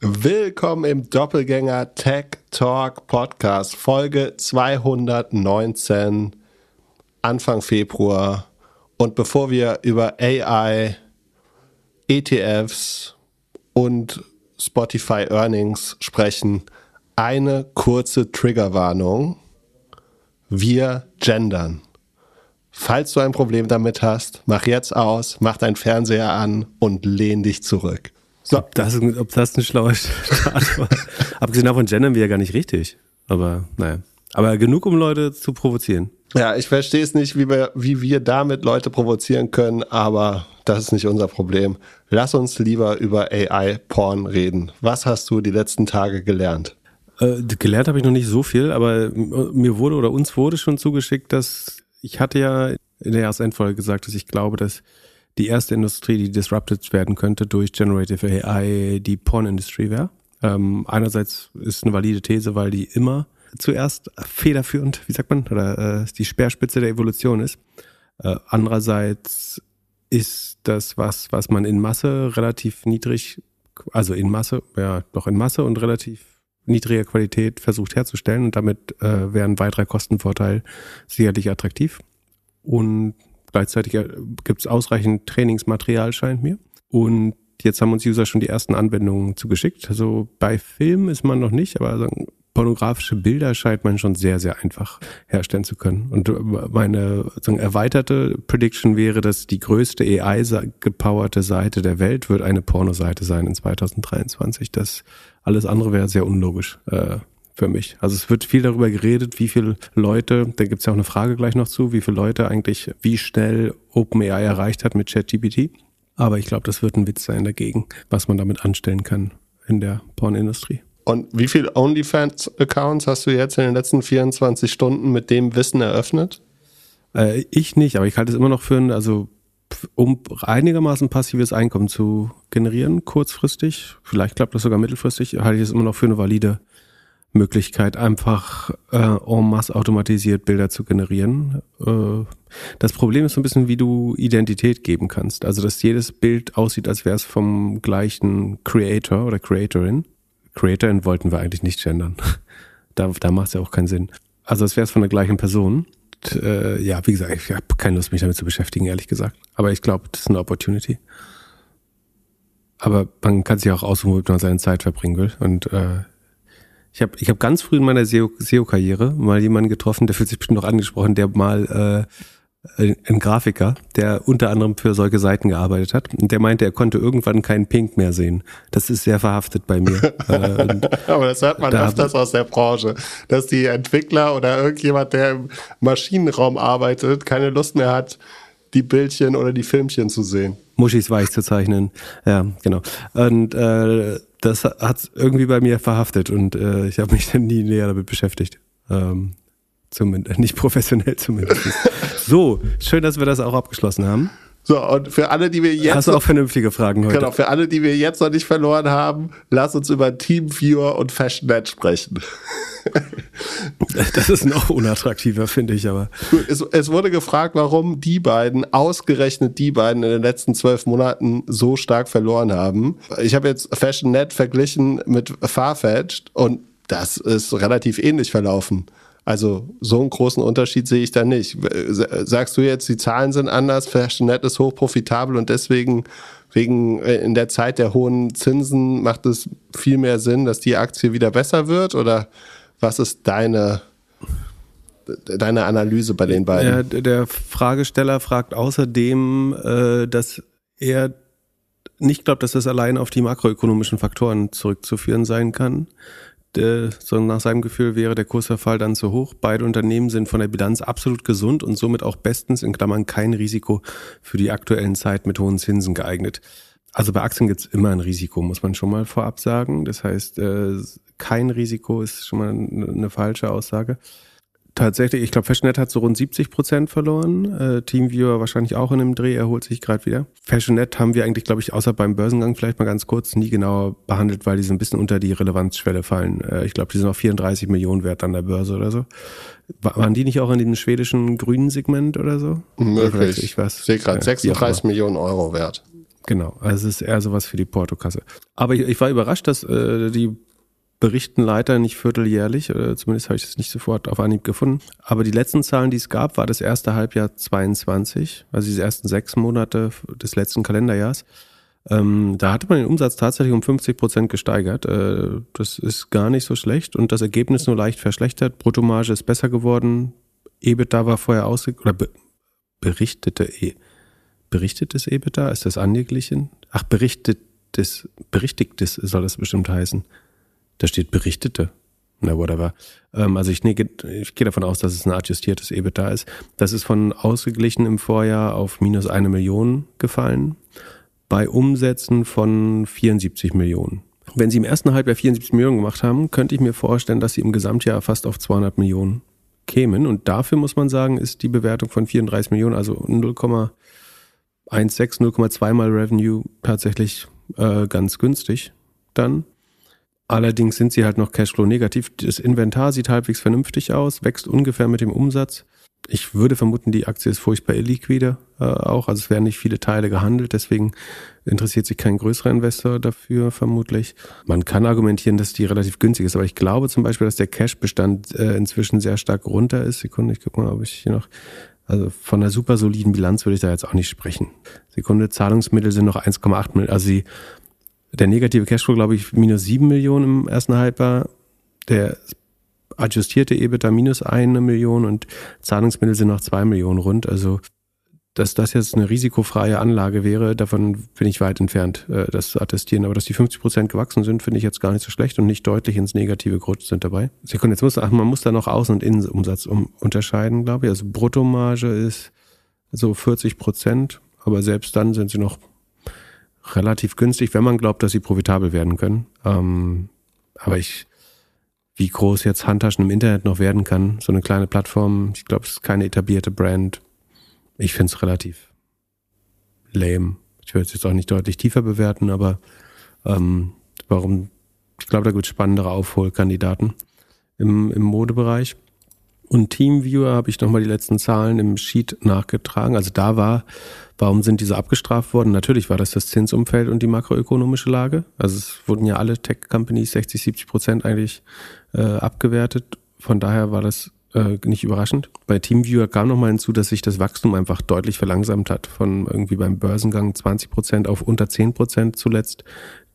Willkommen im Doppelgänger Tech Talk Podcast, Folge 219, Anfang Februar. Und bevor wir über AI, ETFs und Spotify Earnings sprechen, eine kurze Triggerwarnung. Wir gendern. Falls du ein Problem damit hast, mach jetzt aus, mach deinen Fernseher an und lehn dich zurück. So. Ob, das, ob das ein schlauer Start war. Abgesehen davon gendern wir ja gar nicht richtig. Aber naja. Aber genug, um Leute zu provozieren. Ja, ich verstehe es nicht, wie wir, wie wir damit Leute provozieren können, aber das ist nicht unser Problem. Lass uns lieber über AI-Porn reden. Was hast du die letzten Tage gelernt? Äh, gelernt habe ich noch nicht so viel, aber mir wurde oder uns wurde schon zugeschickt, dass ich hatte ja in der ersten Folge gesagt, dass ich glaube, dass die erste Industrie, die disrupted werden könnte durch Generative AI, die Porn-Industrie wäre. Ähm, einerseits ist eine valide These, weil die immer zuerst federführend, wie sagt man, oder äh, die Speerspitze der Evolution ist. Äh, andererseits ist das was, was man in Masse relativ niedrig, also in Masse, ja, doch in Masse und relativ niedriger Qualität versucht herzustellen und damit äh, wäre ein weiterer Kostenvorteil sicherlich attraktiv. Und Gleichzeitig äh, gibt es ausreichend Trainingsmaterial, scheint mir. Und jetzt haben uns User schon die ersten Anwendungen zugeschickt. Also bei Film ist man noch nicht, aber pornografische Bilder scheint man schon sehr, sehr einfach herstellen zu können. Und meine sagen, erweiterte Prediction wäre, dass die größte AI-gepowerte Seite der Welt wird eine Pornoseite sein in 2023. Das alles andere wäre sehr unlogisch. Äh, für mich. Also es wird viel darüber geredet, wie viele Leute, da gibt es ja auch eine Frage gleich noch zu, wie viele Leute eigentlich wie schnell OpenAI erreicht hat mit ChatGPT. Aber ich glaube, das wird ein Witz sein dagegen, was man damit anstellen kann in der Pornindustrie. Und wie viele OnlyFans-Accounts hast du jetzt in den letzten 24 Stunden mit dem Wissen eröffnet? Äh, ich nicht, aber ich halte es immer noch für ein, also um einigermaßen passives Einkommen zu generieren, kurzfristig, vielleicht klappt das sogar mittelfristig, halte ich es immer noch für eine valide Möglichkeit, einfach äh, en masse automatisiert Bilder zu generieren. Äh, das Problem ist so ein bisschen, wie du Identität geben kannst. Also, dass jedes Bild aussieht, als wäre es vom gleichen Creator oder Creatorin. Creatorin wollten wir eigentlich nicht gendern. da da macht es ja auch keinen Sinn. Also, als wäre es von der gleichen Person. Und, äh, ja, wie gesagt, ich habe keine Lust, mich damit zu beschäftigen, ehrlich gesagt. Aber ich glaube, das ist eine Opportunity. Aber man kann sich auch aussuchen, womit man seine Zeit verbringen will. Und äh, ich habe ich hab ganz früh in meiner SEO-Karriere mal jemanden getroffen, der fühlt sich bestimmt noch angesprochen, der mal äh, ein Grafiker, der unter anderem für solche Seiten gearbeitet hat. Und der meinte, er konnte irgendwann keinen Pink mehr sehen. Das ist sehr verhaftet bei mir. Äh, Aber das hört man da öfters aus der Branche, dass die Entwickler oder irgendjemand, der im Maschinenraum arbeitet, keine Lust mehr hat, die Bildchen oder die Filmchen zu sehen. Muschis weich zu zeichnen. Ja, genau. Und äh, das hat irgendwie bei mir verhaftet und äh, ich habe mich dann nie näher damit beschäftigt. Ähm, zumindest, nicht professionell zumindest. so, schön, dass wir das auch abgeschlossen haben. So, und für alle, die wir jetzt. Hast du auch vernünftige Fragen heute? Genau, für alle, die wir jetzt noch nicht verloren haben, lass uns über Teamviewer und FashionNet sprechen. Das ist noch unattraktiver, finde ich aber. Es, es, wurde gefragt, warum die beiden, ausgerechnet die beiden in den letzten zwölf Monaten so stark verloren haben. Ich habe jetzt FashionNet verglichen mit Farfetched und das ist relativ ähnlich verlaufen. Also so einen großen Unterschied sehe ich da nicht. Sagst du jetzt, die Zahlen sind anders, FashionNet ist hochprofitabel und deswegen wegen äh, in der Zeit der hohen Zinsen macht es viel mehr Sinn, dass die Aktie wieder besser wird? Oder was ist deine, deine Analyse bei den beiden? Der, der Fragesteller fragt außerdem, äh, dass er nicht glaubt, dass das allein auf die makroökonomischen Faktoren zurückzuführen sein kann. Der, sondern nach seinem Gefühl wäre der Kursverfall dann zu hoch. Beide Unternehmen sind von der Bilanz absolut gesund und somit auch bestens in Klammern kein Risiko für die aktuellen Zeit mit hohen Zinsen geeignet. Also bei Aktien gibt es immer ein Risiko, muss man schon mal vorab sagen. Das heißt, äh, kein Risiko ist schon mal eine falsche Aussage. Tatsächlich, ich glaube, Fashionet hat so rund 70 Prozent verloren. Äh, Teamviewer wahrscheinlich auch in einem Dreh, erholt sich gerade wieder. Fashionet haben wir eigentlich, glaube ich, außer beim Börsengang vielleicht mal ganz kurz nie genau behandelt, weil die so ein bisschen unter die Relevanzschwelle fallen. Äh, ich glaube, die sind auch 34 Millionen wert an der Börse oder so. Waren die nicht auch in dem schwedischen grünen Segment oder so? Möglich. Ich, ich sehe gerade ja, 36 Millionen Euro wert. Genau, also es ist eher sowas für die Portokasse. Aber ich, ich war überrascht, dass äh, die berichten leider nicht vierteljährlich, oder zumindest habe ich es nicht sofort auf Anhieb gefunden. Aber die letzten Zahlen, die es gab, war das erste Halbjahr 22, also diese ersten sechs Monate des letzten Kalenderjahrs. Ähm, da hatte man den Umsatz tatsächlich um 50 Prozent gesteigert. Äh, das ist gar nicht so schlecht und das Ergebnis nur leicht verschlechtert. Bruttomarge ist besser geworden. EBITDA war vorher ausge oder be berichtete e berichtetes EBITDA ist das angeglichen? Ach berichtetes berichtigtes soll das bestimmt heißen. Da steht berichtete. Na, whatever. Ähm, also ich, nee, ich gehe davon aus, dass es ein adjustiertes EBITDA ist. Das ist von ausgeglichen im Vorjahr auf minus eine Million gefallen bei Umsätzen von 74 Millionen. Wenn Sie im ersten Halbjahr 74 Millionen gemacht haben, könnte ich mir vorstellen, dass Sie im Gesamtjahr fast auf 200 Millionen kämen. Und dafür muss man sagen, ist die Bewertung von 34 Millionen, also 0,16, 0,2 mal Revenue tatsächlich äh, ganz günstig dann. Allerdings sind sie halt noch Cashflow negativ. Das Inventar sieht halbwegs vernünftig aus, wächst ungefähr mit dem Umsatz. Ich würde vermuten, die Aktie ist furchtbar illiquide äh, auch. Also es werden nicht viele Teile gehandelt, deswegen interessiert sich kein größerer Investor dafür vermutlich. Man kann argumentieren, dass die relativ günstig ist, aber ich glaube zum Beispiel, dass der Cash-Bestand äh, inzwischen sehr stark runter ist. Sekunde, ich gucke mal, ob ich hier noch. Also von einer super soliden Bilanz würde ich da jetzt auch nicht sprechen. Sekunde, Zahlungsmittel sind noch 1,8 Millionen. Also sie, der negative Cashflow, glaube ich, minus 7 Millionen im ersten Halbjahr. Der adjustierte EBITDA minus eine Million und Zahlungsmittel sind noch zwei Millionen rund. Also dass das jetzt eine risikofreie Anlage wäre, davon bin ich weit entfernt, äh, das zu attestieren. Aber dass die 50 Prozent gewachsen sind, finde ich jetzt gar nicht so schlecht und nicht deutlich ins Negative gerutscht sind dabei. Sekunde, jetzt muss, ach, man muss da noch Außen- und Innenumsatz um, unterscheiden, glaube ich. Also Bruttomarge ist so 40 Prozent, aber selbst dann sind sie noch relativ günstig, wenn man glaubt, dass sie profitabel werden können. Ähm, aber ich, wie groß jetzt Handtaschen im Internet noch werden kann. So eine kleine Plattform, ich glaube, es ist keine etablierte Brand. Ich finde es relativ lame. Ich würde es jetzt auch nicht deutlich tiefer bewerten, aber ähm, warum? Ich glaube, da gibt es spannendere Aufholkandidaten im, im Modebereich. Und Teamviewer habe ich nochmal die letzten Zahlen im Sheet nachgetragen. Also da war, warum sind diese abgestraft worden? Natürlich war das das Zinsumfeld und die makroökonomische Lage. Also es wurden ja alle Tech-Companies 60, 70 Prozent eigentlich äh, abgewertet. Von daher war das äh, nicht überraschend. Bei Teamviewer kam nochmal hinzu, dass sich das Wachstum einfach deutlich verlangsamt hat. Von irgendwie beim Börsengang 20 Prozent auf unter 10 Prozent zuletzt.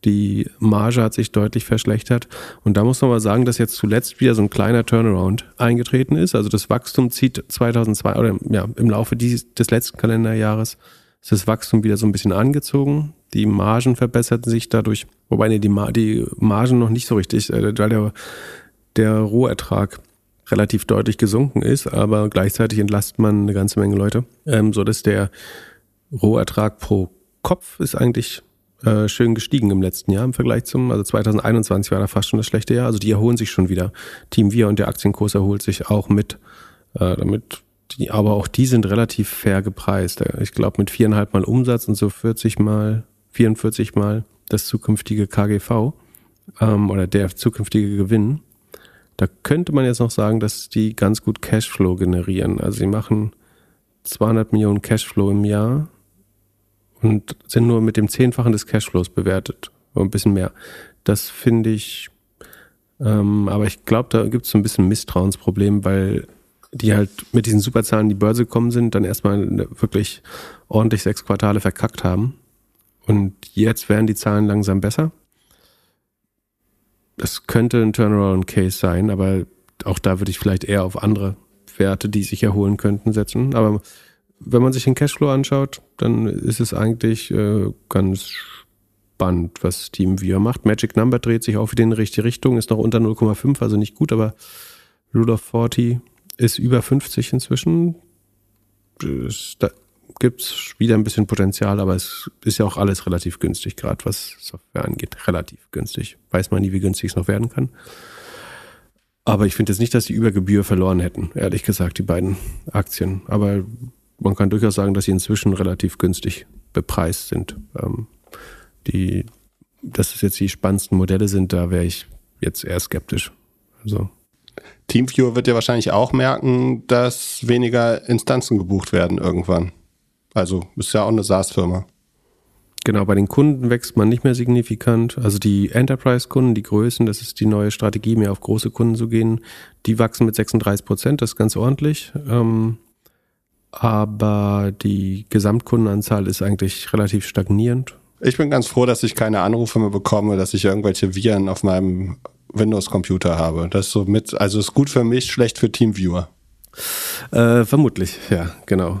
Die Marge hat sich deutlich verschlechtert. Und da muss man mal sagen, dass jetzt zuletzt wieder so ein kleiner Turnaround eingetreten ist. Also das Wachstum zieht 2002 oder ja, im Laufe dieses, des letzten Kalenderjahres ist das Wachstum wieder so ein bisschen angezogen. Die Margen verbesserten sich dadurch, wobei nee, die, Mar die Margen noch nicht so richtig, äh, weil der, der Rohertrag relativ deutlich gesunken ist, aber gleichzeitig entlastet man eine ganze Menge Leute, ähm, so dass der Rohertrag pro Kopf ist eigentlich äh, schön gestiegen im letzten Jahr im Vergleich zum, also 2021 war da fast schon das schlechte Jahr. Also die erholen sich schon wieder. Team Wir und der Aktienkurs erholt sich auch mit, äh, damit die, aber auch die sind relativ fair gepreist. Ich glaube mit viereinhalb Mal Umsatz und so 40 mal, 44 mal das zukünftige KGV ähm, oder der zukünftige Gewinn. Da könnte man jetzt noch sagen, dass die ganz gut Cashflow generieren. Also sie machen 200 Millionen Cashflow im Jahr und sind nur mit dem Zehnfachen des Cashflows bewertet. Ein bisschen mehr. Das finde ich, ähm, aber ich glaube, da gibt es so ein bisschen Misstrauensproblem, weil die halt mit diesen Superzahlen in die Börse gekommen sind, dann erstmal wirklich ordentlich sechs Quartale verkackt haben. Und jetzt werden die Zahlen langsam besser. Das könnte ein Turnaround-Case sein, aber auch da würde ich vielleicht eher auf andere Werte, die sich erholen könnten, setzen. Aber wenn man sich den Cashflow anschaut, dann ist es eigentlich äh, ganz spannend, was Team Via macht. Magic Number dreht sich auch wieder in die richtige Richtung, ist noch unter 0,5, also nicht gut, aber Rule of 40 ist über 50 inzwischen. Da gibt es wieder ein bisschen Potenzial, aber es ist ja auch alles relativ günstig, gerade was Software angeht. Relativ günstig. Weiß man nie, wie günstig es noch werden kann. Aber ich finde jetzt nicht, dass die über Gebühr verloren hätten, ehrlich gesagt, die beiden Aktien. Aber man kann durchaus sagen, dass sie inzwischen relativ günstig bepreist sind. Ähm, die, dass es jetzt die spannendsten Modelle sind, da wäre ich jetzt eher skeptisch. Also. Teamviewer wird ja wahrscheinlich auch merken, dass weniger Instanzen gebucht werden irgendwann. Also ist ja auch eine SaaS-Firma. Genau, bei den Kunden wächst man nicht mehr signifikant. Also die Enterprise-Kunden, die Größen, das ist die neue Strategie, mehr auf große Kunden zu gehen, die wachsen mit 36 Prozent, das ist ganz ordentlich. Ähm, aber die Gesamtkundenanzahl ist eigentlich relativ stagnierend. Ich bin ganz froh, dass ich keine Anrufe mehr bekomme, dass ich irgendwelche Viren auf meinem Windows-Computer habe. Das ist so mit, also ist gut für mich, schlecht für Teamviewer. Äh, vermutlich, ja, genau.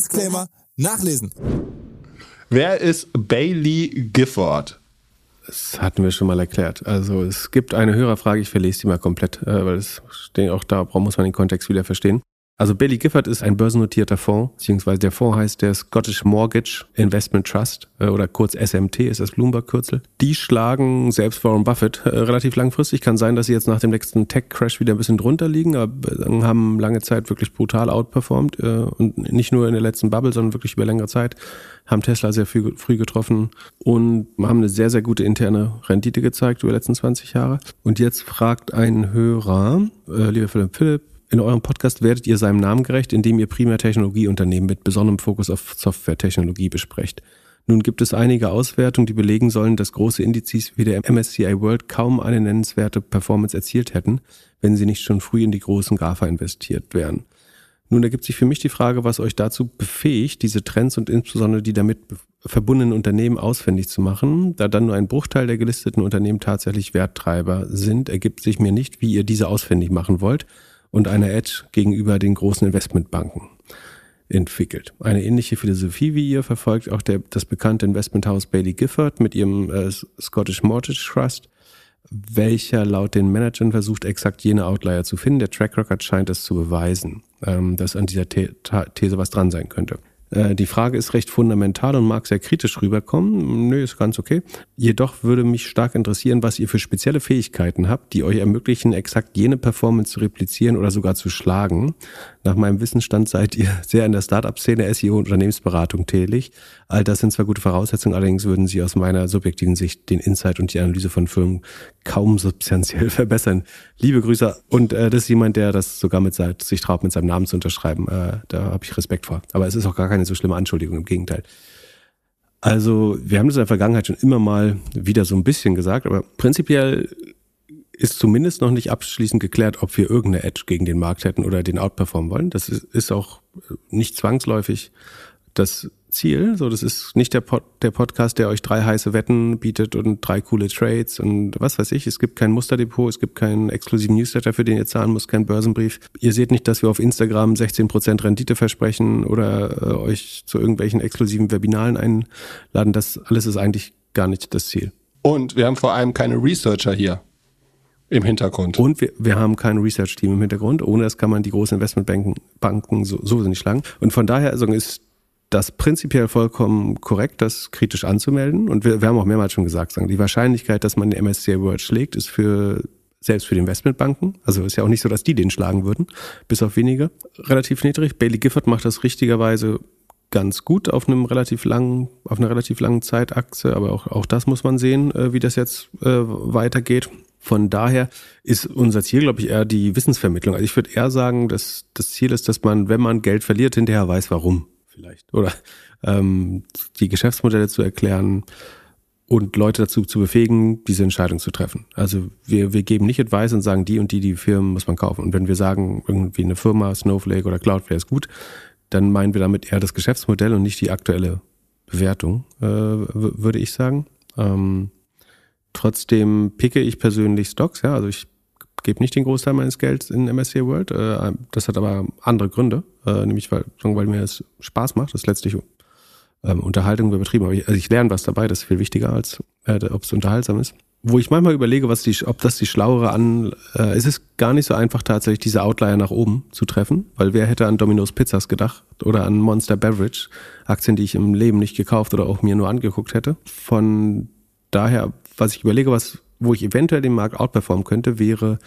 Disclaimer nachlesen. Wer ist Bailey Gifford? Das hatten wir schon mal erklärt. Also es gibt eine Hörerfrage, ich verlese die mal komplett, äh, weil es steht auch da, muss man den Kontext wieder verstehen. Also Bailey Gifford ist ein börsennotierter Fonds, beziehungsweise der Fonds heißt der Scottish Mortgage Investment Trust äh, oder kurz SMT ist das Bloomberg-Kürzel. Die schlagen selbst Warren Buffett äh, relativ langfristig. Kann sein, dass sie jetzt nach dem nächsten Tech-Crash wieder ein bisschen drunter liegen, aber äh, haben lange Zeit wirklich brutal outperformed und nicht nur in der letzten Bubble, sondern wirklich über längere Zeit. Haben Tesla sehr früh, früh getroffen und haben eine sehr, sehr gute interne Rendite gezeigt über die letzten 20 Jahre. Und jetzt fragt ein Hörer, äh, lieber Philipp Philipp, in eurem Podcast werdet ihr seinem Namen gerecht, indem ihr primär Technologieunternehmen mit besonderem Fokus auf Softwaretechnologie besprecht. Nun gibt es einige Auswertungen, die belegen sollen, dass große Indizes wie der MSCI World kaum eine nennenswerte Performance erzielt hätten, wenn sie nicht schon früh in die großen GAFA investiert wären. Nun ergibt sich für mich die Frage, was euch dazu befähigt, diese Trends und insbesondere die damit verbundenen Unternehmen ausfindig zu machen. Da dann nur ein Bruchteil der gelisteten Unternehmen tatsächlich Werttreiber sind, ergibt sich mir nicht, wie ihr diese ausfindig machen wollt und eine Edge gegenüber den großen Investmentbanken entwickelt. Eine ähnliche Philosophie wie ihr verfolgt auch der, das bekannte Investmenthaus Bailey Gifford mit ihrem äh, Scottish Mortgage Trust, welcher laut den Managern versucht, exakt jene Outlier zu finden. Der Track Record scheint es zu beweisen, ähm, dass an dieser These was dran sein könnte. Äh, die Frage ist recht fundamental und mag sehr kritisch rüberkommen. Nö, ist ganz okay. Jedoch würde mich stark interessieren, was ihr für spezielle Fähigkeiten habt, die euch ermöglichen, exakt jene Performance zu replizieren oder sogar zu schlagen. Nach meinem Wissensstand seid ihr sehr in der Startup-Szene, SEO und Unternehmensberatung tätig. All das sind zwar gute Voraussetzungen, allerdings würden sie aus meiner subjektiven Sicht den Insight und die Analyse von Firmen kaum substanziell verbessern. Liebe Grüße. Und äh, das ist jemand, der das sogar mit sich traut, mit seinem Namen zu unterschreiben. Äh, da habe ich Respekt vor. Aber es ist auch gar keine so schlimme Anschuldigung, im Gegenteil. Also, wir haben das in der Vergangenheit schon immer mal wieder so ein bisschen gesagt, aber prinzipiell ist zumindest noch nicht abschließend geklärt, ob wir irgendeine Edge gegen den Markt hätten oder den outperformen wollen. Das ist, ist auch nicht zwangsläufig das Ziel. So, das ist nicht der, Pod, der Podcast, der euch drei heiße Wetten bietet und drei coole Trades und was weiß ich. Es gibt kein Musterdepot, es gibt keinen exklusiven Newsletter, für den ihr zahlen müsst, keinen Börsenbrief. Ihr seht nicht, dass wir auf Instagram 16% Rendite versprechen oder äh, euch zu irgendwelchen exklusiven Webinaren einladen. Das alles ist eigentlich gar nicht das Ziel. Und wir haben vor allem keine Researcher hier im Hintergrund. Und wir, wir haben kein Research-Team im Hintergrund. Ohne das kann man die großen Investmentbanken Banken so, so nicht schlagen. Und von daher also ist das prinzipiell vollkommen korrekt, das kritisch anzumelden. Und wir, wir haben auch mehrmals schon gesagt, sagen, die Wahrscheinlichkeit, dass man den MSCI World schlägt, ist für selbst für die Investmentbanken, also ist ja auch nicht so, dass die den schlagen würden, bis auf wenige, relativ niedrig. Bailey Gifford macht das richtigerweise ganz gut auf einem relativ langen, auf einer relativ langen Zeitachse, aber auch, auch das muss man sehen, äh, wie das jetzt äh, weitergeht. Von daher ist unser Ziel, glaube ich, eher die Wissensvermittlung. Also ich würde eher sagen, dass das Ziel ist, dass man, wenn man Geld verliert, hinterher weiß, warum vielleicht. Oder ähm, die Geschäftsmodelle zu erklären und Leute dazu zu befähigen, diese Entscheidung zu treffen. Also wir, wir geben nicht Advice und sagen, die und die, die Firmen muss man kaufen. Und wenn wir sagen, irgendwie eine Firma, Snowflake oder Cloudflare ist gut, dann meinen wir damit eher das Geschäftsmodell und nicht die aktuelle Bewertung, äh, würde ich sagen. Ähm, Trotzdem picke ich persönlich Stocks, ja, also ich gebe nicht den Großteil meines Gelds in MSCI World. Äh, das hat aber andere Gründe, äh, nämlich weil, weil mir es Spaß macht. Das ist letztlich ähm, Unterhaltung übertrieben. Aber ich, also ich lerne was dabei, das ist viel wichtiger als äh, ob es unterhaltsam ist. wo ich manchmal überlege, was die, ob das die schlauere an, äh, es ist gar nicht so einfach tatsächlich diese Outlier nach oben zu treffen, weil wer hätte an Domino's Pizzas gedacht oder an Monster Beverage, Aktien, die ich im Leben nicht gekauft oder auch mir nur angeguckt hätte. Von daher, was ich überlege, was, wo ich eventuell den Markt outperformen könnte, wäre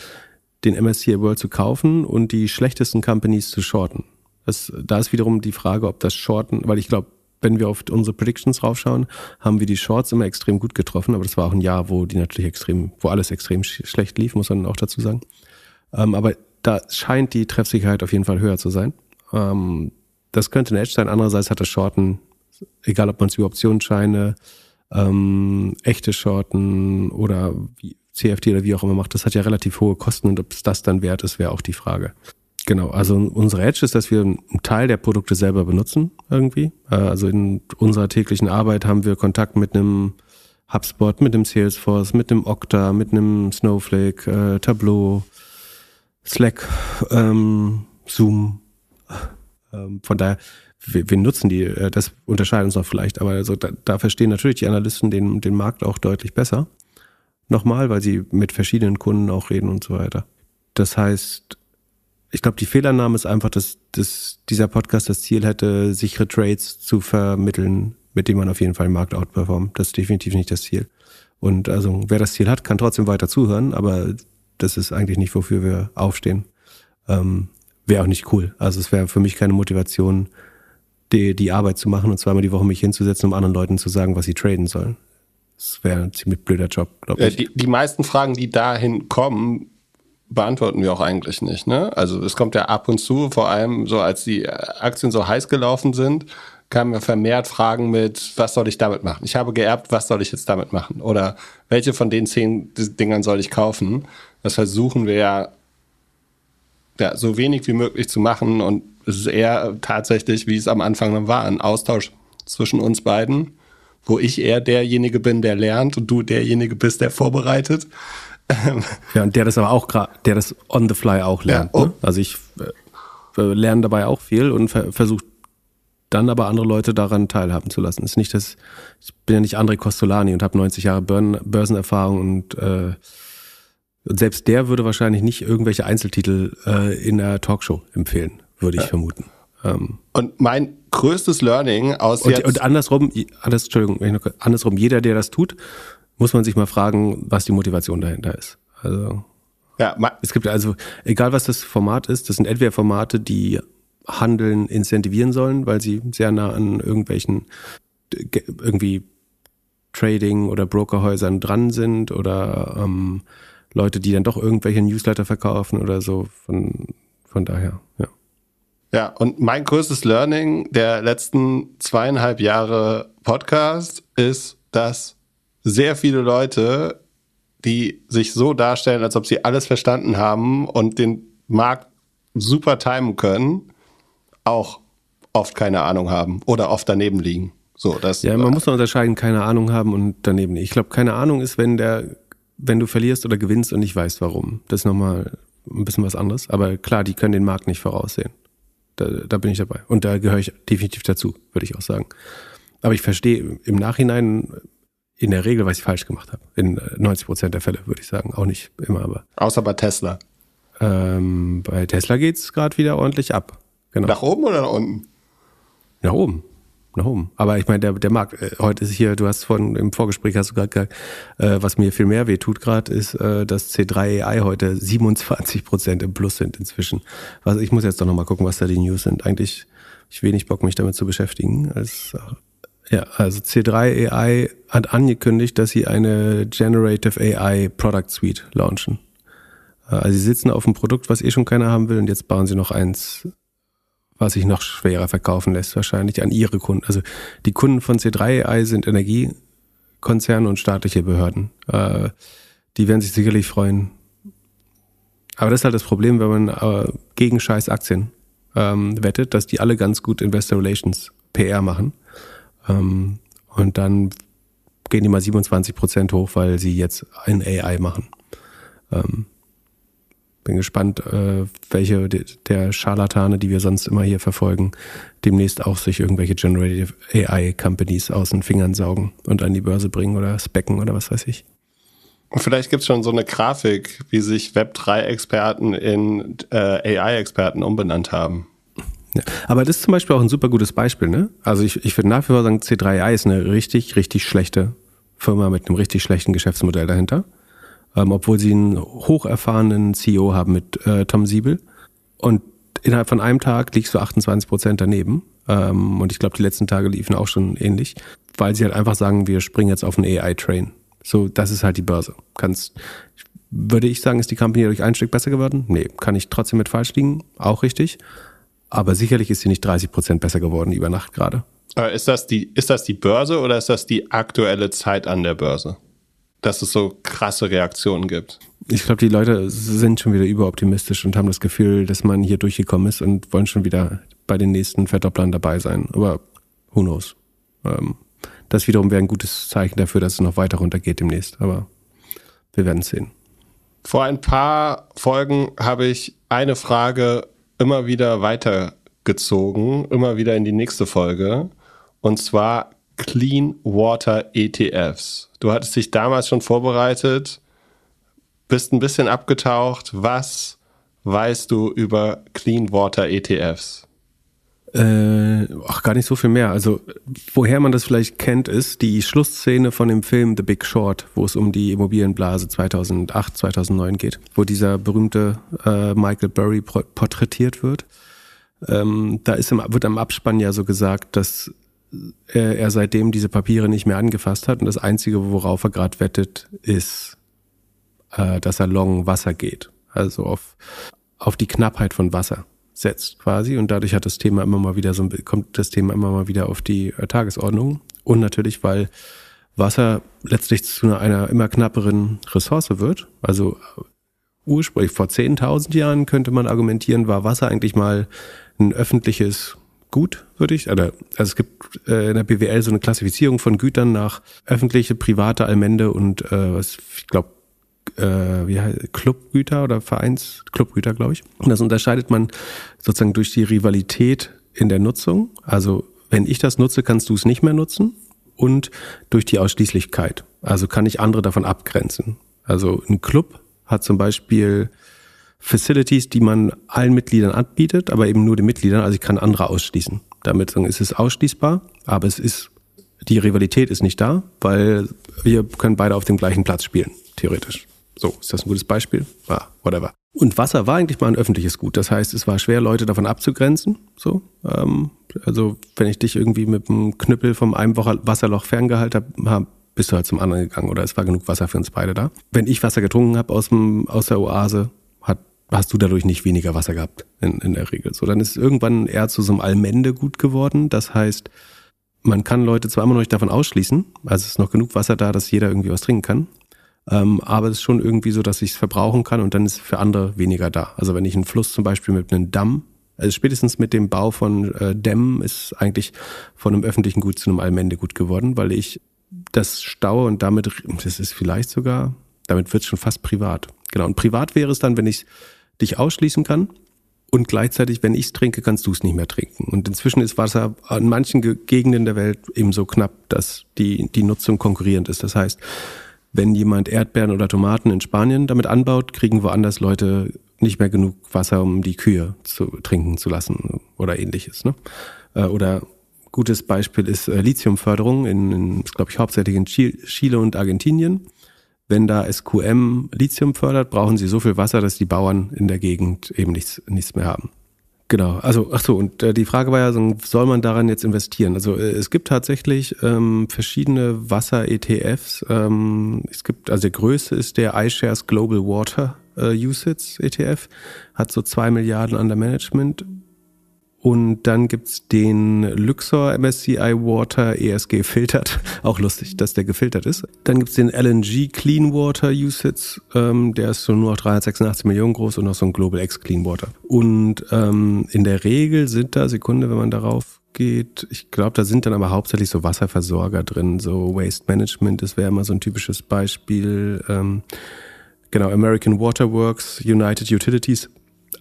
den MSCI World zu kaufen und die schlechtesten Companies zu shorten. Das, da ist wiederum die Frage, ob das Shorten, weil ich glaube, wenn wir auf unsere Predictions raufschauen, haben wir die Shorts immer extrem gut getroffen, aber das war auch ein Jahr, wo die natürlich extrem, wo alles extrem sch schlecht lief, muss man auch dazu sagen. Ähm, aber da scheint die Treffsicherheit auf jeden Fall höher zu sein. Ähm, das könnte ein Edge sein. Andererseits hat das Shorten, egal ob man es über Optionsscheine, ähm, echte Shorten oder CFD oder wie auch immer macht, das hat ja relativ hohe Kosten und ob es das dann wert ist, wäre auch die Frage. Genau, also unsere Edge ist, dass wir einen Teil der Produkte selber benutzen irgendwie. Äh, also in unserer täglichen Arbeit haben wir Kontakt mit einem HubSpot, mit einem Salesforce, mit einem Okta, mit einem Snowflake, äh, Tableau, Slack, ähm, Zoom. Ähm, von daher, wir, wir nutzen die, äh, das unterscheidet uns auch vielleicht, aber also da, da verstehen natürlich die Analysten den, den Markt auch deutlich besser. Nochmal, weil sie mit verschiedenen Kunden auch reden und so weiter. Das heißt, ich glaube, die Fehlannahme ist einfach, dass, dass dieser Podcast das Ziel hätte, sichere Trades zu vermitteln, mit denen man auf jeden Fall den Markt outperformt. Das ist definitiv nicht das Ziel. Und also, wer das Ziel hat, kann trotzdem weiter zuhören, aber das ist eigentlich nicht, wofür wir aufstehen. Ähm, wäre auch nicht cool. Also es wäre für mich keine Motivation, die, die Arbeit zu machen und zweimal die Woche mich hinzusetzen, um anderen Leuten zu sagen, was sie traden sollen. Das wäre ein ziemlich blöder Job, glaube ich. Die, die meisten Fragen, die dahin kommen, beantworten wir auch eigentlich nicht. Ne? Also es kommt ja ab und zu, vor allem so als die Aktien so heiß gelaufen sind, kamen wir vermehrt Fragen mit, was soll ich damit machen? Ich habe geerbt, was soll ich jetzt damit machen? Oder welche von den zehn Dingern soll ich kaufen? Das versuchen wir ja, ja so wenig wie möglich zu machen und es ist eher tatsächlich, wie es am Anfang dann war, ein Austausch zwischen uns beiden, wo ich eher derjenige bin, der lernt und du derjenige bist, der vorbereitet ja, und der das aber auch gerade, der das on the fly auch lernt. Ja, oh. ne? Also ich äh, lerne dabei auch viel und ver versuche dann aber andere Leute daran teilhaben zu lassen. Ist nicht das, ich bin ja nicht André Costolani und habe 90 Jahre Börn Börsenerfahrung und äh, selbst der würde wahrscheinlich nicht irgendwelche Einzeltitel äh, in der Talkshow empfehlen, würde ich ja. vermuten. Ähm, und mein größtes Learning aus und, jetzt und andersrum, anders, Entschuldigung, andersrum, jeder, der das tut, muss man sich mal fragen, was die Motivation dahinter ist. Also ja, es gibt also, egal was das Format ist, das sind entweder Formate, die Handeln incentivieren sollen, weil sie sehr nah an irgendwelchen irgendwie Trading oder Brokerhäusern dran sind oder ähm, Leute, die dann doch irgendwelche Newsletter verkaufen oder so. Von, von daher, ja. Ja, und mein größtes Learning der letzten zweieinhalb Jahre Podcast ist, dass sehr viele Leute, die sich so darstellen, als ob sie alles verstanden haben und den Markt super timen können, auch oft keine Ahnung haben oder oft daneben liegen. So, das, ja, man muss noch unterscheiden, keine Ahnung haben und daneben. Ich glaube, keine Ahnung ist, wenn der, wenn du verlierst oder gewinnst und nicht weißt, warum. Das ist nochmal ein bisschen was anderes. Aber klar, die können den Markt nicht voraussehen. Da, da bin ich dabei. Und da gehöre ich definitiv dazu, würde ich auch sagen. Aber ich verstehe im Nachhinein in der Regel, was ich falsch gemacht habe. In 90 äh, Prozent der Fälle, würde ich sagen. Auch nicht immer, aber. Außer bei Tesla. Ähm, bei Tesla geht's gerade wieder ordentlich ab. Genau. Nach oben oder nach unten? Nach oben. Nach oben. Aber ich meine, der, der Markt, äh, heute ist hier, du hast von im Vorgespräch hast du gerade gesagt, äh, was mir viel mehr weh tut gerade, ist, äh, dass C3 AI heute 27 Prozent im Plus sind inzwischen. Also ich muss jetzt doch nochmal gucken, was da die News sind. Eigentlich ich wenig Bock, mich damit zu beschäftigen. Als, ja, also C3 AI hat angekündigt, dass sie eine Generative AI Product Suite launchen. Äh, also sie sitzen auf einem Produkt, was eh schon keiner haben will und jetzt bauen sie noch eins, was sich noch schwerer verkaufen lässt, wahrscheinlich an ihre Kunden. Also die Kunden von C3 AI sind Energiekonzerne und staatliche Behörden. Äh, die werden sich sicherlich freuen. Aber das ist halt das Problem, wenn man äh, gegen scheiß Aktien ähm, wettet, dass die alle ganz gut Investor Relations PR machen ähm, und dann gehen die mal 27 Prozent hoch, weil sie jetzt ein AI machen. Ähm, bin gespannt, äh, welche der Scharlatane, die wir sonst immer hier verfolgen, demnächst auch sich irgendwelche Generative AI Companies aus den Fingern saugen und an die Börse bringen oder specken oder was weiß ich. Und vielleicht gibt es schon so eine Grafik, wie sich Web3-Experten in äh, AI-Experten umbenannt haben. Ja, aber das ist zum Beispiel auch ein super gutes Beispiel. Ne? Also ich, ich würde nach wie vor sagen, C3i ist eine richtig, richtig schlechte Firma mit einem richtig schlechten Geschäftsmodell dahinter. Ähm, obwohl sie einen hocherfahrenen CEO haben mit äh, Tom Siebel. Und innerhalb von einem Tag liegst du 28 Prozent daneben. Ähm, und ich glaube, die letzten Tage liefen auch schon ähnlich, weil sie halt einfach sagen, wir springen jetzt auf einen AI-Train. So, das ist halt die Börse. Kannst, würde ich sagen, ist die Company durch ein Stück besser geworden? Nee, kann ich trotzdem mit falsch liegen. Auch richtig. Aber sicherlich ist sie nicht 30 Prozent besser geworden über Nacht gerade. Äh, ist das die, ist das die Börse oder ist das die aktuelle Zeit an der Börse? Dass es so krasse Reaktionen gibt. Ich glaube, die Leute sind schon wieder überoptimistisch und haben das Gefühl, dass man hier durchgekommen ist und wollen schon wieder bei den nächsten Verdopplern dabei sein. Aber who knows? Ähm, das wiederum wäre ein gutes Zeichen dafür, dass es noch weiter runtergeht demnächst. Aber wir werden es sehen. Vor ein paar Folgen habe ich eine Frage immer wieder weitergezogen, immer wieder in die nächste Folge. Und zwar Clean Water ETFs. Du hattest dich damals schon vorbereitet, bist ein bisschen abgetaucht. Was weißt du über Clean Water ETFs? Äh, ach, gar nicht so viel mehr. Also, woher man das vielleicht kennt, ist die Schlussszene von dem Film The Big Short, wo es um die Immobilienblase 2008, 2009 geht, wo dieser berühmte äh, Michael Burry porträtiert wird. Ähm, da ist im, wird am Abspann ja so gesagt, dass er, er seitdem diese Papiere nicht mehr angefasst hat und das Einzige, worauf er gerade wettet, ist, äh, dass er long Wasser geht. Also auf, auf die Knappheit von Wasser setzt quasi und dadurch hat das Thema immer mal wieder so kommt das Thema immer mal wieder auf die äh, Tagesordnung und natürlich weil Wasser letztlich zu einer, einer immer knapperen Ressource wird. Also ursprünglich vor 10.000 Jahren könnte man argumentieren, war Wasser eigentlich mal ein öffentliches Gut, würde ich. Also, also es gibt äh, in der BWL so eine Klassifizierung von Gütern nach öffentliche, private, Allmende und äh, was ich glaube äh, wie heißt, Clubgüter oder Vereins Clubgüter, glaube ich. Und das unterscheidet man sozusagen durch die Rivalität in der Nutzung. Also wenn ich das nutze, kannst du es nicht mehr nutzen. Und durch die Ausschließlichkeit. Also kann ich andere davon abgrenzen. Also ein Club hat zum Beispiel Facilities, die man allen Mitgliedern anbietet, aber eben nur den Mitgliedern. Also ich kann andere ausschließen. Damit ist es ausschließbar, aber es ist die Rivalität ist nicht da, weil wir können beide auf dem gleichen Platz spielen, theoretisch. So, ist das ein gutes Beispiel? Ah, whatever. Und Wasser war eigentlich mal ein öffentliches Gut. Das heißt, es war schwer, Leute davon abzugrenzen. So, ähm, also wenn ich dich irgendwie mit einem Knüppel vom einem Wasserloch ferngehalten habe, bist du halt zum anderen gegangen oder es war genug Wasser für uns beide da. Wenn ich Wasser getrunken habe aus, aus der Oase, hat, hast du dadurch nicht weniger Wasser gehabt in, in der Regel. So, dann ist es irgendwann eher zu so einem Allmende-Gut geworden. Das heißt, man kann Leute zwar immer noch nicht davon ausschließen, also es ist noch genug Wasser da, dass jeder irgendwie was trinken kann, ähm, aber es ist schon irgendwie so, dass ich es verbrauchen kann und dann ist für andere weniger da. Also wenn ich einen Fluss zum Beispiel mit einem Damm, also spätestens mit dem Bau von äh, Dämmen ist eigentlich von einem öffentlichen Gut zu einem Allmendegut geworden, weil ich das staue und damit, das ist vielleicht sogar, damit wird es schon fast privat. Genau. Und privat wäre es dann, wenn ich dich ausschließen kann und gleichzeitig, wenn ich es trinke, kannst du es nicht mehr trinken. Und inzwischen ist Wasser in manchen Gegenden der Welt eben so knapp, dass die, die Nutzung konkurrierend ist. Das heißt, wenn jemand Erdbeeren oder Tomaten in Spanien damit anbaut, kriegen woanders Leute nicht mehr genug Wasser, um die Kühe zu trinken zu lassen oder ähnliches. Ne? Äh, oder gutes Beispiel ist äh, Lithiumförderung in, in glaube ich, hauptsächlich in Chile und Argentinien. Wenn da SQM Lithium fördert, brauchen sie so viel Wasser, dass die Bauern in der Gegend eben nichts, nichts mehr haben. Genau, also ach so, und äh, die Frage war ja, soll man daran jetzt investieren? Also äh, es gibt tatsächlich ähm, verschiedene Wasser-ETFs. Ähm, es gibt, also der größte ist der iShares Global Water äh, Usage ETF, hat so zwei Milliarden under Management und dann gibt's den Luxor MSCI Water ESG filtert. Auch lustig, dass der gefiltert ist. Dann gibt's den LNG Clean Water Usage. Ähm, der ist so nur noch 386 Millionen groß und noch so ein Global X Clean Water. Und ähm, in der Regel sind da, Sekunde, wenn man darauf geht, ich glaube, da sind dann aber hauptsächlich so Wasserversorger drin, so Waste Management, das wäre immer so ein typisches Beispiel. Ähm, genau, American Water Works, United Utilities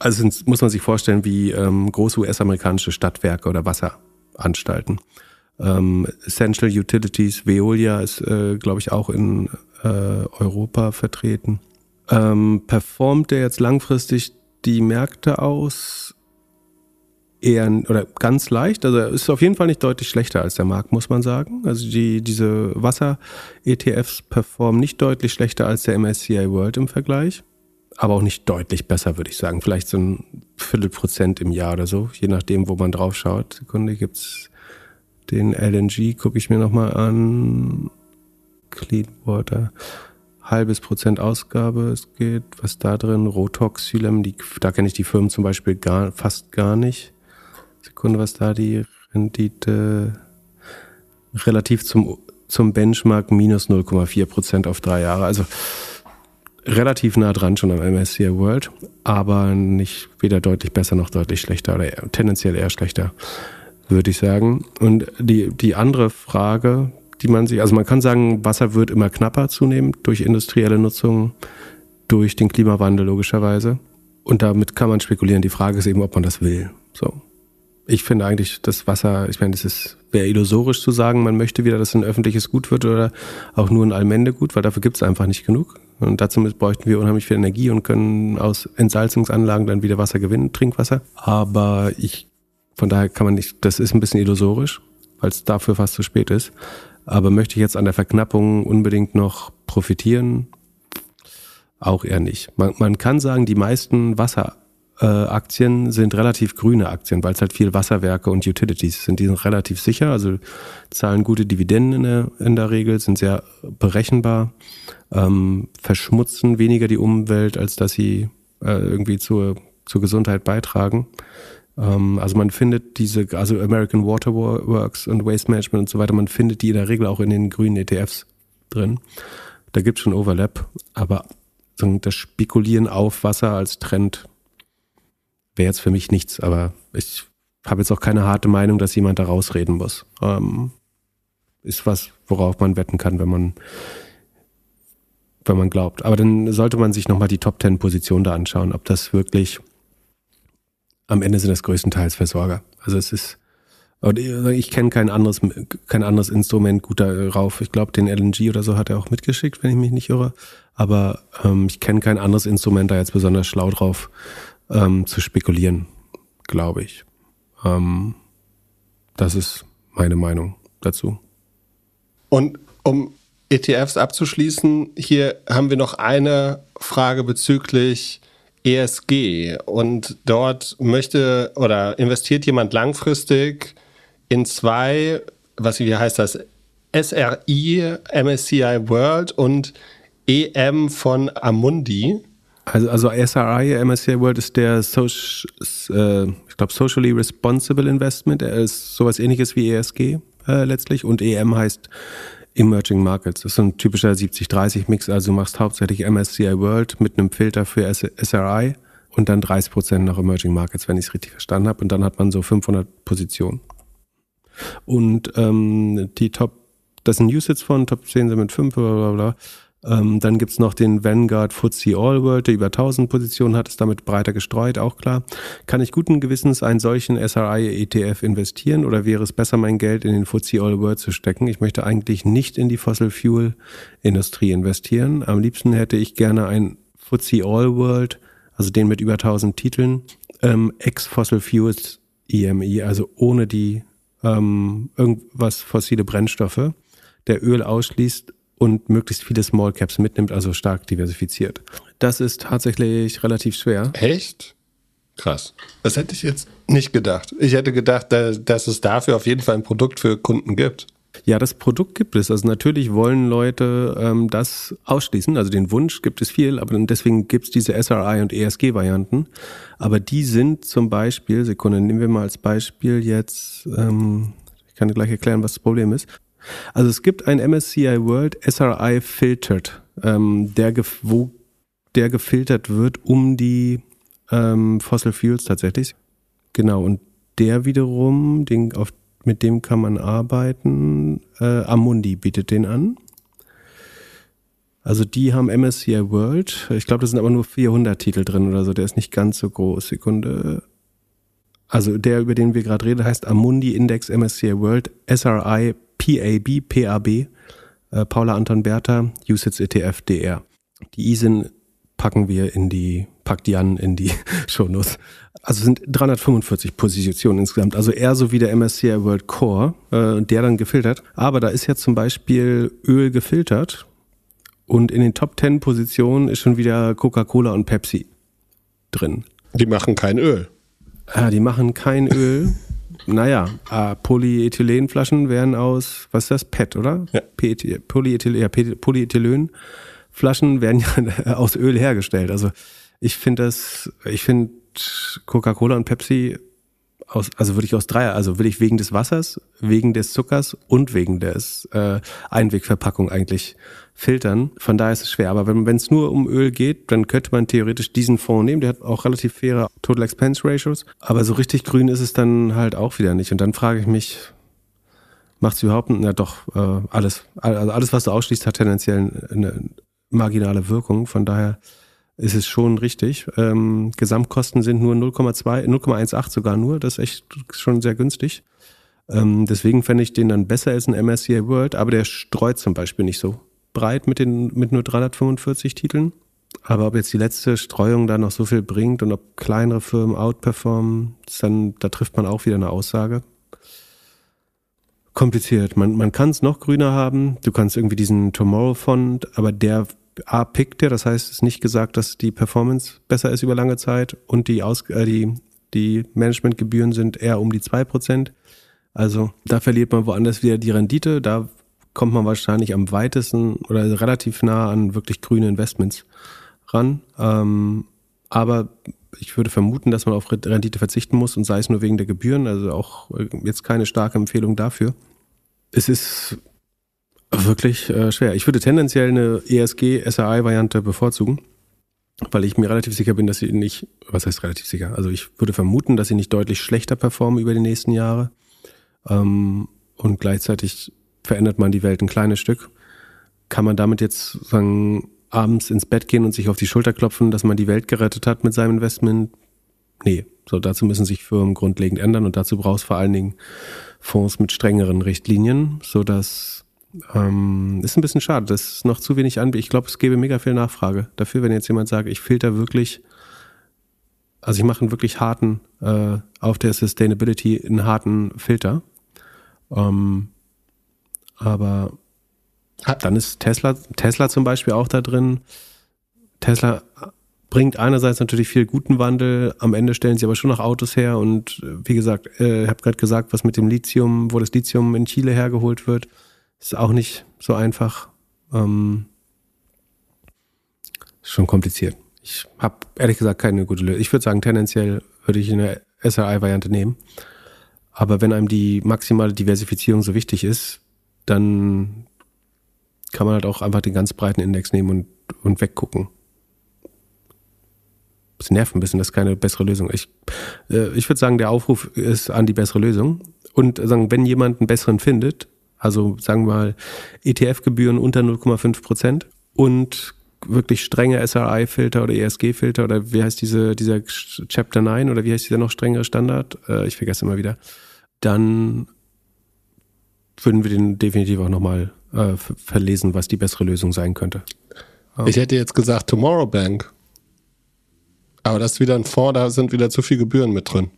also muss man sich vorstellen wie ähm, große US-amerikanische Stadtwerke oder Wasseranstalten. Ähm, Essential Utilities, Veolia ist, äh, glaube ich, auch in äh, Europa vertreten. Ähm, performt der jetzt langfristig die Märkte aus? Eher oder ganz leicht. Also ist auf jeden Fall nicht deutlich schlechter als der Markt, muss man sagen. Also die, diese Wasser-ETFs performen nicht deutlich schlechter als der MSCI World im Vergleich. Aber auch nicht deutlich besser, würde ich sagen. Vielleicht so ein Viertelprozent im Jahr oder so, je nachdem, wo man drauf schaut. Sekunde, gibt's den LNG, gucke ich mir nochmal an. Clean Water halbes Prozent Ausgabe es geht. Was da drin? Rotox, Xylem, die, da kenne ich die Firmen zum Beispiel gar, fast gar nicht. Sekunde, was da die Rendite relativ zum, zum Benchmark minus 0,4 Prozent auf drei Jahre. Also relativ nah dran schon am MSCI World, aber nicht weder deutlich besser noch deutlich schlechter oder tendenziell eher schlechter, würde ich sagen. Und die, die andere Frage, die man sich, also man kann sagen, Wasser wird immer knapper zunehmend durch industrielle Nutzung, durch den Klimawandel logischerweise. Und damit kann man spekulieren. Die Frage ist eben, ob man das will. So. Ich finde eigentlich, das Wasser, ich meine, es wäre illusorisch zu sagen, man möchte wieder, dass ein öffentliches Gut wird oder auch nur ein Allmendegut, weil dafür gibt es einfach nicht genug. Und dazu bräuchten wir unheimlich viel Energie und können aus Entsalzungsanlagen dann wieder Wasser gewinnen, Trinkwasser. Aber ich, von daher kann man nicht, das ist ein bisschen illusorisch, weil es dafür fast zu spät ist. Aber möchte ich jetzt an der Verknappung unbedingt noch profitieren? Auch eher nicht. Man, man kann sagen, die meisten Wasseraktien äh, sind relativ grüne Aktien, weil es halt viel Wasserwerke und Utilities sind. Die sind relativ sicher, also zahlen gute Dividenden in der, in der Regel, sind sehr berechenbar, ähm, verschmutzen weniger die Umwelt, als dass sie äh, irgendwie zur, zur Gesundheit beitragen. Ähm, also man findet diese, also American Water Works und Waste Management und so weiter, man findet die in der Regel auch in den grünen ETFs drin. Da gibt es schon Overlap, aber das Spekulieren auf Wasser als Trend wäre jetzt für mich nichts, aber ich habe jetzt auch keine harte Meinung, dass jemand da rausreden muss. Ähm, ist was, worauf man wetten kann, wenn man wenn man glaubt. Aber dann sollte man sich nochmal die Top Ten Position da anschauen, ob das wirklich am Ende sind das größtenteils Versorger. Also es ist, ich kenne kein anderes, kein anderes Instrument gut darauf. Ich glaube, den LNG oder so hat er auch mitgeschickt, wenn ich mich nicht irre. Aber ähm, ich kenne kein anderes Instrument da jetzt besonders schlau drauf ähm, zu spekulieren, glaube ich. Ähm, das ist meine Meinung dazu. Und um ETFs abzuschließen, hier haben wir noch eine Frage bezüglich ESG und dort möchte oder investiert jemand langfristig in zwei, was wie heißt das, SRI, MSCI World und EM von Amundi. Also, also SRI, MSCI World ist der Social, äh, ich glaube Socially Responsible Investment. Er ist sowas ähnliches wie ESG äh, letztlich und EM heißt Emerging Markets. Das ist ein typischer 70-30-Mix. Also du machst hauptsächlich MSCI World mit einem Filter für SRI und dann 30 Prozent nach Emerging Markets, wenn ich es richtig verstanden habe. Und dann hat man so 500 Positionen. Und ähm, die Top, das sind Usage von Top 10 sind mit 5, bla bla bla. Ähm, dann gibt's noch den Vanguard FTSE All World, der über 1000 Positionen hat, ist damit breiter gestreut, auch klar. Kann ich guten Gewissens einen solchen SRI-ETF investieren oder wäre es besser, mein Geld in den FTSE All World zu stecken? Ich möchte eigentlich nicht in die Fossil Fuel Industrie investieren. Am liebsten hätte ich gerne ein FTSE All World, also den mit über 1000 Titeln, ähm, ex-Fossil Fuels EMI, also ohne die ähm, irgendwas fossile Brennstoffe, der Öl ausschließt und möglichst viele Small Caps mitnimmt, also stark diversifiziert. Das ist tatsächlich relativ schwer. Echt? Krass. Das hätte ich jetzt nicht gedacht. Ich hätte gedacht, dass es dafür auf jeden Fall ein Produkt für Kunden gibt. Ja, das Produkt gibt es. Also natürlich wollen Leute ähm, das ausschließen. Also den Wunsch gibt es viel, aber deswegen gibt es diese SRI und ESG-Varianten. Aber die sind zum Beispiel, Sekunde, nehmen wir mal als Beispiel jetzt, ähm, ich kann dir gleich erklären, was das Problem ist. Also es gibt ein MSCI World SRI Filtered, ähm, der, wo der gefiltert wird um die ähm, Fossil Fuels tatsächlich. Genau, und der wiederum, den, auf, mit dem kann man arbeiten. Äh, Amundi bietet den an. Also die haben MSCI World. Ich glaube, da sind aber nur 400 Titel drin oder so. Der ist nicht ganz so groß. Sekunde. Also der, über den wir gerade reden, heißt Amundi Index MSCI World SRI PAB, PAB. äh, Paula Anton Bertha, USITS ETF DR. Die ISIN packen wir in die, packt Jan in die Shownotes. Also sind 345 Positionen insgesamt, also eher so wie der MSCI World Core, äh, der dann gefiltert. Aber da ist ja zum Beispiel Öl gefiltert und in den Top 10 Positionen ist schon wieder Coca-Cola und Pepsi drin. Die machen kein Öl. Ja, die machen kein Öl. naja, äh, Polyethylenflaschen werden aus, was ist das? PET, oder? Ja. PET, Polyethylen, ja, Polyethylenflaschen werden ja aus Öl hergestellt. Also ich finde das, ich finde Coca-Cola und Pepsi aus, also würde ich aus drei, also will ich wegen des Wassers, wegen des Zuckers und wegen des äh, Einwegverpackung eigentlich filtern. Von daher ist es schwer. Aber wenn es nur um Öl geht, dann könnte man theoretisch diesen Fonds nehmen. Der hat auch relativ faire Total Expense Ratios. Aber so richtig grün ist es dann halt auch wieder nicht. Und dann frage ich mich, macht es überhaupt, na doch, äh, alles, also alles, was du ausschließt, hat tendenziell eine marginale Wirkung. Von daher ist es schon richtig. Ähm, Gesamtkosten sind nur 0,2, 0,18 sogar nur. Das ist echt schon sehr günstig. Ähm, deswegen fände ich den dann besser als ein MSCI World, aber der streut zum Beispiel nicht so breit mit den mit nur 345 Titeln. Aber ob jetzt die letzte Streuung da noch so viel bringt und ob kleinere Firmen outperformen, dann, da trifft man auch wieder eine Aussage. Kompliziert. Man, man kann es noch grüner haben. Du kannst irgendwie diesen Tomorrow Fund, aber der A pickt der, das heißt, es ist nicht gesagt, dass die Performance besser ist über lange Zeit und die, Aus äh, die, die Managementgebühren sind eher um die 2%. Also da verliert man woanders wieder die Rendite. Da kommt man wahrscheinlich am weitesten oder relativ nah an wirklich grüne Investments ran. Ähm, aber ich würde vermuten, dass man auf Rendite verzichten muss und sei es nur wegen der Gebühren. Also auch jetzt keine starke Empfehlung dafür. Es ist wirklich äh, schwer. Ich würde tendenziell eine E ESG-SRI-Variante bevorzugen, weil ich mir relativ sicher bin, dass sie nicht, was heißt relativ sicher? Also ich würde vermuten, dass sie nicht deutlich schlechter performen über die nächsten Jahre. Ähm, und gleichzeitig verändert man die Welt ein kleines Stück. Kann man damit jetzt sagen, abends ins Bett gehen und sich auf die Schulter klopfen, dass man die Welt gerettet hat mit seinem Investment? Nee, so dazu müssen sich Firmen grundlegend ändern und dazu brauchst vor allen Dingen Fonds mit strengeren Richtlinien, so dass ähm, ist ein bisschen schade, das ist noch zu wenig an. Ich glaube, es gäbe mega viel Nachfrage dafür, wenn jetzt jemand sagt, ich filter wirklich, also ich mache einen wirklich harten, äh, auf der Sustainability einen harten Filter. Ähm, aber dann ist Tesla, Tesla zum Beispiel auch da drin. Tesla bringt einerseits natürlich viel guten Wandel, am Ende stellen sie aber schon noch Autos her und wie gesagt, äh, ich habe gerade gesagt, was mit dem Lithium, wo das Lithium in Chile hergeholt wird, ist auch nicht so einfach. Ähm, schon kompliziert. Ich habe ehrlich gesagt keine gute Lösung. Ich würde sagen, tendenziell würde ich eine SRI-Variante nehmen. Aber wenn einem die maximale Diversifizierung so wichtig ist, dann kann man halt auch einfach den ganz breiten Index nehmen und, und weggucken. Das nervt ein bisschen, das ist keine bessere Lösung. Ich, äh, ich würde sagen, der Aufruf ist an die bessere Lösung. Und sagen, wenn jemand einen besseren findet, also sagen wir mal ETF-Gebühren unter 0,5 Prozent und wirklich strenge SRI-Filter oder ESG-Filter oder wie heißt diese, dieser Chapter 9 oder wie heißt dieser noch strengere Standard? Äh, ich vergesse immer wieder. Dann würden wir den definitiv auch nochmal äh, verlesen, was die bessere Lösung sein könnte. Ja. Ich hätte jetzt gesagt Tomorrow Bank. Aber das ist wieder ein Fonds, da sind wieder zu viel Gebühren mit drin.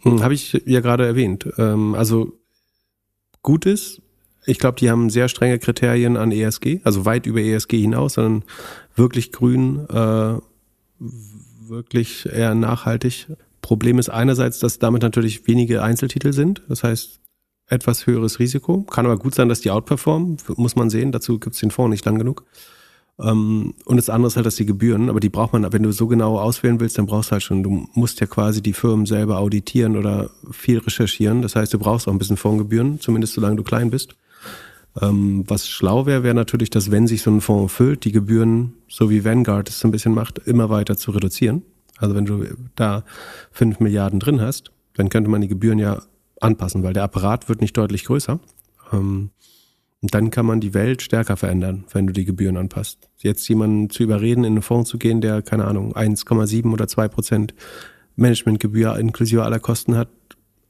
Hm, Habe ich ja gerade erwähnt. Ähm, also gut ist, ich glaube, die haben sehr strenge Kriterien an ESG, also weit über ESG hinaus, sondern wirklich grün, äh, wirklich eher nachhaltig. Problem ist einerseits, dass damit natürlich wenige Einzeltitel sind. Das heißt, etwas höheres Risiko. Kann aber gut sein, dass die outperformen, muss man sehen. Dazu gibt es den Fonds nicht lang genug. Ähm, und das andere ist halt, dass die Gebühren, aber die braucht man, wenn du so genau auswählen willst, dann brauchst du halt schon, du musst ja quasi die Firmen selber auditieren oder viel recherchieren. Das heißt, du brauchst auch ein bisschen Fondsgebühren, zumindest solange du klein bist. Ähm, was schlau wäre, wäre natürlich, dass wenn sich so ein Fonds füllt, die Gebühren, so wie Vanguard es so ein bisschen macht, immer weiter zu reduzieren. Also wenn du da fünf Milliarden drin hast, dann könnte man die Gebühren ja anpassen, weil der Apparat wird nicht deutlich größer. Ähm, und dann kann man die Welt stärker verändern, wenn du die Gebühren anpasst. Jetzt jemanden zu überreden, in einen Fonds zu gehen, der, keine Ahnung, 1,7 oder 2 Prozent Managementgebühr inklusive aller Kosten hat,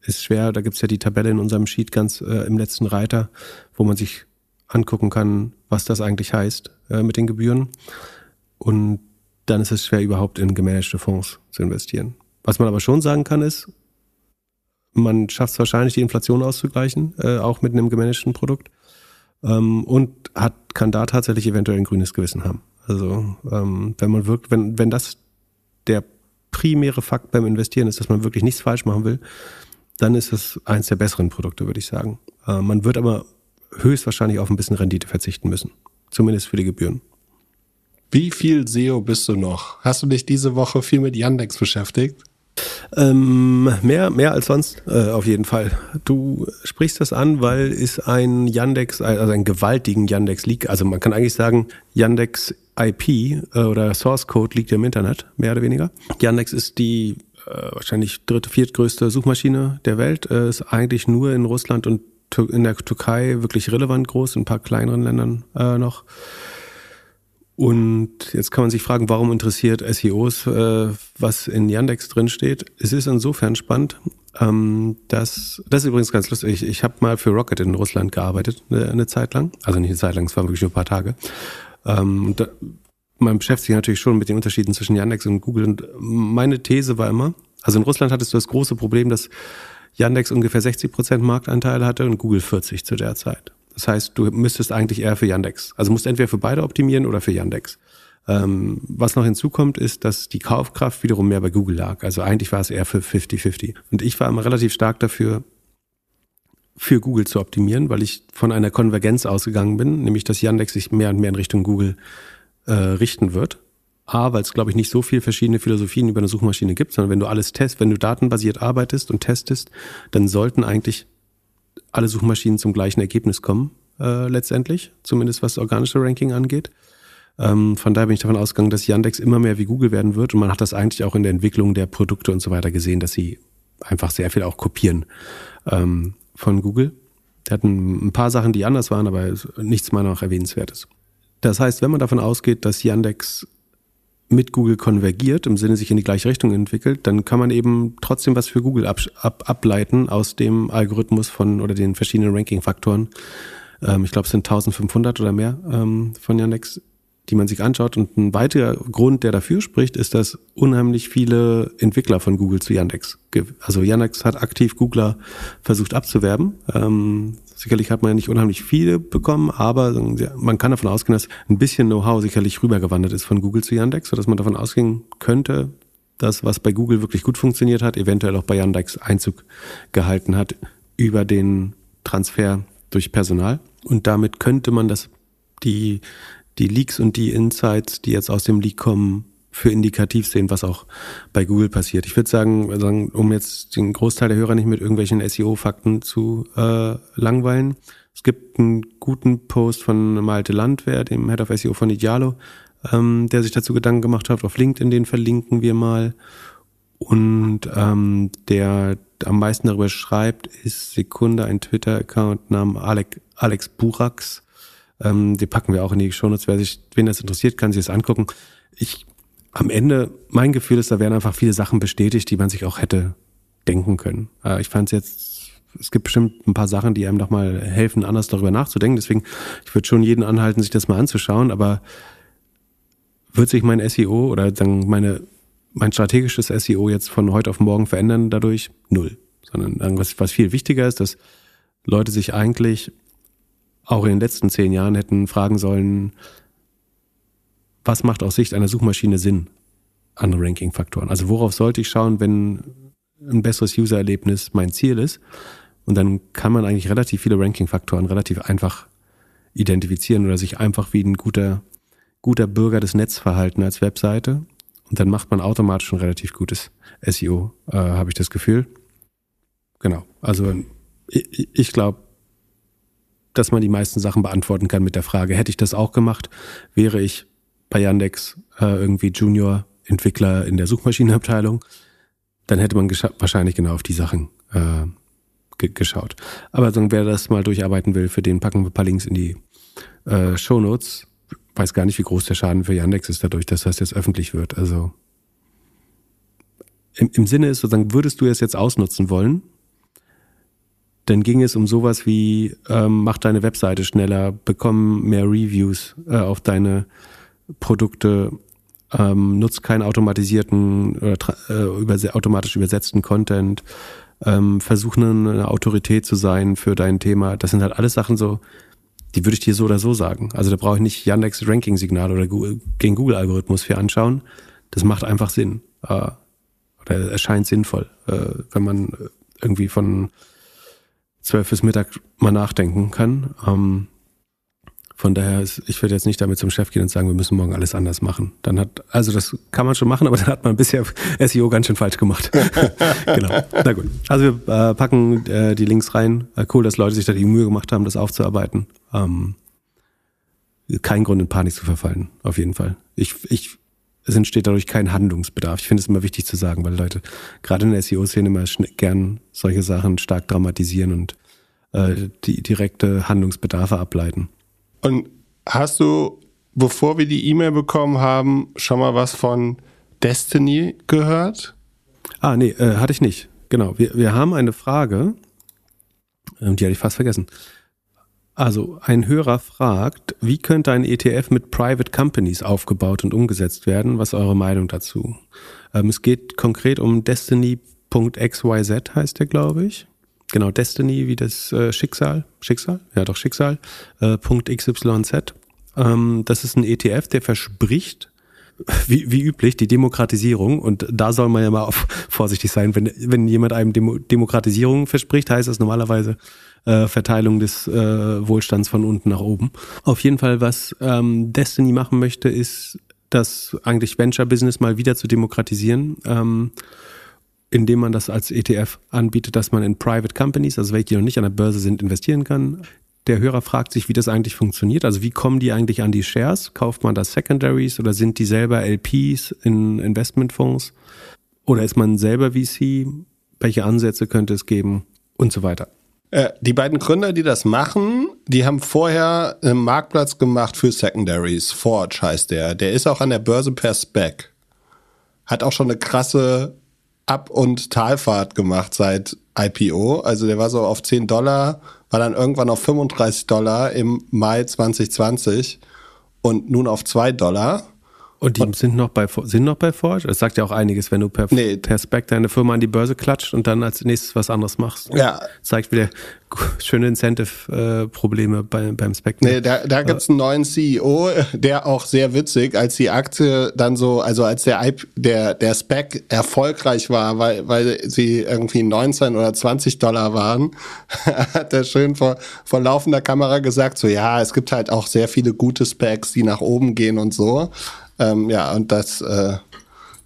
ist schwer. Da gibt's ja die Tabelle in unserem Sheet ganz äh, im letzten Reiter, wo man sich angucken kann, was das eigentlich heißt äh, mit den Gebühren. Und dann ist es schwer, überhaupt in gemanagte Fonds zu investieren. Was man aber schon sagen kann, ist, man schafft es wahrscheinlich, die Inflation auszugleichen, äh, auch mit einem gemanagten Produkt. Ähm, und hat, kann da tatsächlich eventuell ein grünes Gewissen haben. Also ähm, wenn man wirkt, wenn, wenn das der primäre Fakt beim Investieren ist, dass man wirklich nichts falsch machen will, dann ist es eins der besseren Produkte, würde ich sagen. Äh, man wird aber höchstwahrscheinlich auf ein bisschen Rendite verzichten müssen. Zumindest für die Gebühren. Wie viel SEO bist du noch? Hast du dich diese Woche viel mit Yandex beschäftigt? Ähm, mehr, mehr als sonst, äh, auf jeden Fall. Du sprichst das an, weil es ein Yandex, also einen gewaltigen Yandex Leak, also man kann eigentlich sagen, Yandex IP äh, oder Source Code liegt im Internet, mehr oder weniger. Yandex ist die wahrscheinlich dritte, viertgrößte Suchmaschine der Welt, äh, ist eigentlich nur in Russland und in der Türkei wirklich relevant groß, in ein paar kleineren Ländern äh, noch. Und jetzt kann man sich fragen, warum interessiert SEOs, äh, was in Yandex drin steht? Es ist insofern spannend, ähm, dass das ist übrigens ganz lustig. Ich, ich habe mal für Rocket in Russland gearbeitet eine, eine, Zeit lang, also nicht eine Zeit lang, es waren wirklich nur ein paar Tage. Ähm, da, man beschäftigt sich natürlich schon mit den Unterschieden zwischen Yandex und Google. Und meine These war immer, also in Russland hattest du das große Problem, dass Yandex ungefähr 60 Prozent Marktanteil hatte und Google 40 zu der Zeit. Das heißt, du müsstest eigentlich eher für Yandex. Also musst entweder für beide optimieren oder für Yandex. Ähm, was noch hinzukommt, ist, dass die Kaufkraft wiederum mehr bei Google lag. Also eigentlich war es eher für 50-50. Und ich war immer relativ stark dafür, für Google zu optimieren, weil ich von einer Konvergenz ausgegangen bin, nämlich dass Yandex sich mehr und mehr in Richtung Google äh, richten wird. A, weil es, glaube ich, nicht so viel verschiedene Philosophien über eine Suchmaschine gibt, sondern wenn du alles test, wenn du datenbasiert arbeitest und testest, dann sollten eigentlich alle Suchmaschinen zum gleichen Ergebnis kommen, äh, letztendlich, zumindest was organische Ranking angeht. Ähm, von daher bin ich davon ausgegangen, dass Yandex immer mehr wie Google werden wird und man hat das eigentlich auch in der Entwicklung der Produkte und so weiter gesehen, dass sie einfach sehr viel auch kopieren ähm, von Google. Die hatten ein paar Sachen, die anders waren, aber nichts meiner noch erwähnenswertes. Das heißt, wenn man davon ausgeht, dass Yandex mit Google konvergiert, im Sinne sich in die gleiche Richtung entwickelt, dann kann man eben trotzdem was für Google ab, ab, ableiten aus dem Algorithmus von oder den verschiedenen Ranking-Faktoren. Ähm, ich glaube, es sind 1500 oder mehr ähm, von Yandex, die man sich anschaut. Und ein weiterer Grund, der dafür spricht, ist, dass unheimlich viele Entwickler von Google zu Yandex, also Yandex hat aktiv Googler versucht abzuwerben. Ähm, sicherlich hat man ja nicht unheimlich viele bekommen, aber man kann davon ausgehen, dass ein bisschen Know-how sicherlich rübergewandert ist von Google zu Yandex, sodass man davon ausgehen könnte, dass was bei Google wirklich gut funktioniert hat, eventuell auch bei Yandex Einzug gehalten hat über den Transfer durch Personal. Und damit könnte man das, die die Leaks und die Insights, die jetzt aus dem Leak kommen, für indikativ sehen, was auch bei Google passiert. Ich würde sagen, um jetzt den Großteil der Hörer nicht mit irgendwelchen SEO-Fakten zu äh, langweilen. Es gibt einen guten Post von Malte Landwehr, dem Head of SEO von Idealo, ähm, der sich dazu Gedanken gemacht hat. Auf LinkedIn, den verlinken wir mal. Und ähm, der am meisten darüber schreibt, ist Sekunde ein Twitter-Account namens Alex, Alex Burax. Ähm, die packen wir auch in die Shownotes. Wer sich, wen das interessiert, kann sich das angucken. Ich, am Ende, mein Gefühl ist, da werden einfach viele Sachen bestätigt, die man sich auch hätte denken können. Äh, ich fand es jetzt, es gibt bestimmt ein paar Sachen, die einem doch mal helfen, anders darüber nachzudenken. Deswegen, ich würde schon jeden anhalten, sich das mal anzuschauen, aber wird sich mein SEO oder sagen meine, mein strategisches SEO jetzt von heute auf morgen verändern dadurch? Null. Sondern was, was viel wichtiger ist, dass Leute sich eigentlich auch in den letzten zehn Jahren hätten fragen sollen, was macht aus Sicht einer Suchmaschine Sinn an Ranking-Faktoren? Also worauf sollte ich schauen, wenn ein besseres User-Erlebnis mein Ziel ist? Und dann kann man eigentlich relativ viele Ranking-Faktoren relativ einfach identifizieren oder sich einfach wie ein guter, guter Bürger des Netzes verhalten als Webseite. Und dann macht man automatisch ein relativ gutes SEO, äh, habe ich das Gefühl. Genau. Also ich, ich glaube, dass man die meisten Sachen beantworten kann mit der Frage, hätte ich das auch gemacht, wäre ich bei Yandex äh, irgendwie Junior-Entwickler in der Suchmaschinenabteilung, dann hätte man wahrscheinlich genau auf die Sachen äh, geschaut. Aber so, wer das mal durcharbeiten will, für den packen wir ein paar Links in die äh, Show Notes. Weiß gar nicht, wie groß der Schaden für Yandex ist dadurch, dass das jetzt öffentlich wird. Also im, im Sinne ist sozusagen, würdest du es jetzt ausnutzen wollen, dann ging es um sowas wie, ähm, mach deine Webseite schneller, bekomm mehr Reviews äh, auf deine Produkte, ähm, nutz keinen automatisierten oder äh, überse automatisch übersetzten Content, ähm, versuch eine, eine Autorität zu sein für dein Thema. Das sind halt alles Sachen so, die würde ich dir so oder so sagen. Also da brauche ich nicht Yandex Ranking-Signal oder Google, den Google-Algorithmus für anschauen. Das macht einfach Sinn. Äh, oder erscheint sinnvoll, äh, wenn man irgendwie von zwölf bis Mittag mal nachdenken kann. Ähm, von daher, ist, ich würde jetzt nicht damit zum Chef gehen und sagen, wir müssen morgen alles anders machen. Dann hat, also das kann man schon machen, aber dann hat man bisher SEO ganz schön falsch gemacht. genau. Na gut. Also wir äh, packen äh, die Links rein. Äh, cool, dass Leute sich da die Mühe gemacht haben, das aufzuarbeiten. Ähm, kein Grund in Panik zu verfallen, auf jeden Fall. Ich, ich, es entsteht dadurch kein Handlungsbedarf. Ich finde es immer wichtig zu sagen, weil Leute gerade in der SEO-Szene immer gern solche Sachen stark dramatisieren und äh, die direkte Handlungsbedarfe ableiten. Und hast du, bevor wir die E-Mail bekommen haben, schon mal was von Destiny gehört? Ah, nee, äh, hatte ich nicht. Genau. Wir, wir haben eine Frage, ähm, die hatte ich fast vergessen. Also ein Hörer fragt, wie könnte ein ETF mit Private Companies aufgebaut und umgesetzt werden? Was ist eure Meinung dazu? Ähm, es geht konkret um Destiny.xyz heißt der, glaube ich. Genau, Destiny wie das äh, Schicksal. Schicksal? Ja, doch Schicksal. Äh, .xyz. Ähm, das ist ein ETF, der verspricht, wie, wie üblich, die Demokratisierung. Und da soll man ja mal auf, vorsichtig sein. Wenn, wenn jemand einem Demo Demokratisierung verspricht, heißt das normalerweise äh, Verteilung des äh, Wohlstands von unten nach oben. Auf jeden Fall, was ähm, Destiny machen möchte, ist das eigentlich Venture-Business mal wieder zu demokratisieren. Ähm, indem man das als ETF anbietet, dass man in Private Companies, also welche, die noch nicht an der Börse sind, investieren kann. Der Hörer fragt sich, wie das eigentlich funktioniert. Also wie kommen die eigentlich an die Shares? Kauft man das Secondaries oder sind die selber LPs in Investmentfonds? Oder ist man selber VC? Welche Ansätze könnte es geben? Und so weiter. Äh, die beiden Gründer, die das machen, die haben vorher einen Marktplatz gemacht für Secondaries. Forge heißt der. Der ist auch an der Börse per Spec. Hat auch schon eine krasse Ab- und Talfahrt gemacht seit IPO. Also der war so auf 10 Dollar, war dann irgendwann auf 35 Dollar im Mai 2020 und nun auf 2 Dollar. Und die und, sind noch bei sind noch bei Forge? Es sagt ja auch einiges, wenn du per, nee. per Spec deine Firma an die Börse klatscht und dann als nächstes was anderes machst. Ja. Zeigt wieder schöne Incentive-Probleme bei, beim Spec. Nee, da, da gibt's einen neuen CEO, der auch sehr witzig, als die Aktie dann so, also als der der, der Spec erfolgreich war, weil, weil sie irgendwie 19 oder 20 Dollar waren, hat er schön vor, vor laufender Kamera gesagt, so ja, es gibt halt auch sehr viele gute Specs, die nach oben gehen und so. Ähm, ja, und das, äh,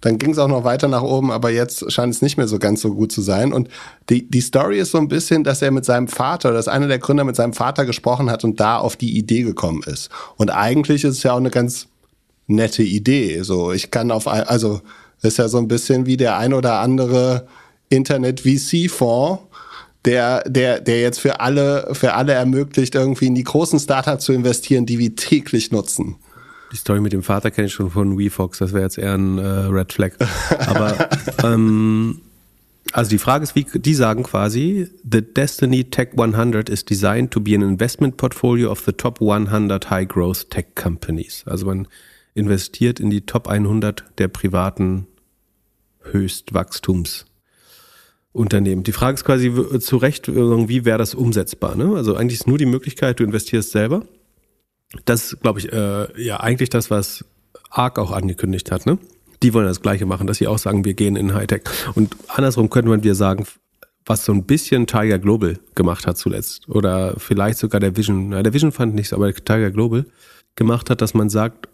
dann ging es auch noch weiter nach oben, aber jetzt scheint es nicht mehr so ganz so gut zu sein. Und die, die Story ist so ein bisschen, dass er mit seinem Vater, dass einer der Gründer mit seinem Vater gesprochen hat und da auf die Idee gekommen ist. Und eigentlich ist es ja auch eine ganz nette Idee. So, ich kann auf, also, ist ja so ein bisschen wie der ein oder andere Internet-VC-Fonds, der, der, der jetzt für alle, für alle ermöglicht, irgendwie in die großen Startups zu investieren, die wir täglich nutzen. Die Story mit dem Vater kenne ich schon von WeFox, das wäre jetzt eher ein äh, Red Flag. Aber ähm, also die Frage ist, wie die sagen quasi, the Destiny Tech 100 is designed to be an investment portfolio of the top 100 high growth tech companies. Also man investiert in die Top 100 der privaten Höchstwachstumsunternehmen. Die Frage ist quasi zu Recht, wie wäre das umsetzbar? Ne? Also eigentlich ist nur die Möglichkeit, du investierst selber das ist, glaube ich, äh, ja eigentlich das, was ARC auch angekündigt hat. Ne? Die wollen das Gleiche machen, dass sie auch sagen, wir gehen in Hightech. Und andersrum könnte man wir sagen, was so ein bisschen Tiger Global gemacht hat zuletzt. Oder vielleicht sogar der Vision, na, der Vision fand nichts, aber Tiger Global gemacht hat, dass man sagt,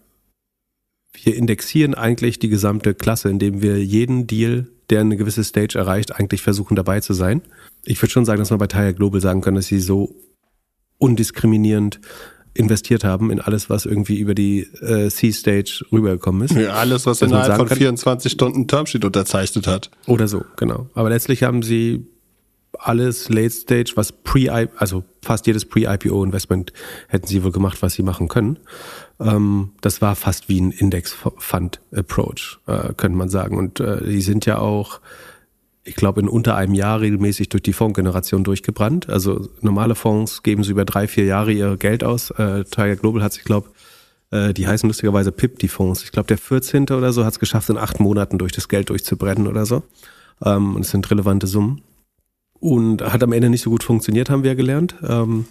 wir indexieren eigentlich die gesamte Klasse, indem wir jeden Deal, der eine gewisse Stage erreicht, eigentlich versuchen dabei zu sein. Ich würde schon sagen, dass man bei Tiger Global sagen kann, dass sie so undiskriminierend investiert haben in alles, was irgendwie über die äh, C-Stage rübergekommen ist. Ja, alles, was innerhalb von 24 Stunden Termsheet unterzeichnet hat. Oder so, genau. Aber letztlich haben sie alles Late Stage, was pre also fast jedes Pre-IPO-Investment hätten sie wohl gemacht, was sie machen können. Ähm, das war fast wie ein Index-Fund-Approach, äh, könnte man sagen. Und äh, die sind ja auch ich glaube, in unter einem Jahr regelmäßig durch die Fondsgeneration durchgebrannt. Also normale Fonds geben so über drei, vier Jahre ihr Geld aus. Äh, Tiger Global hat sich, glaube äh, die heißen lustigerweise PIP, die Fonds. Ich glaube, der 14. oder so hat es geschafft, in acht Monaten durch das Geld durchzubrennen oder so. Ähm, und es sind relevante Summen. Und hat am Ende nicht so gut funktioniert, haben wir ja gelernt. Ähm,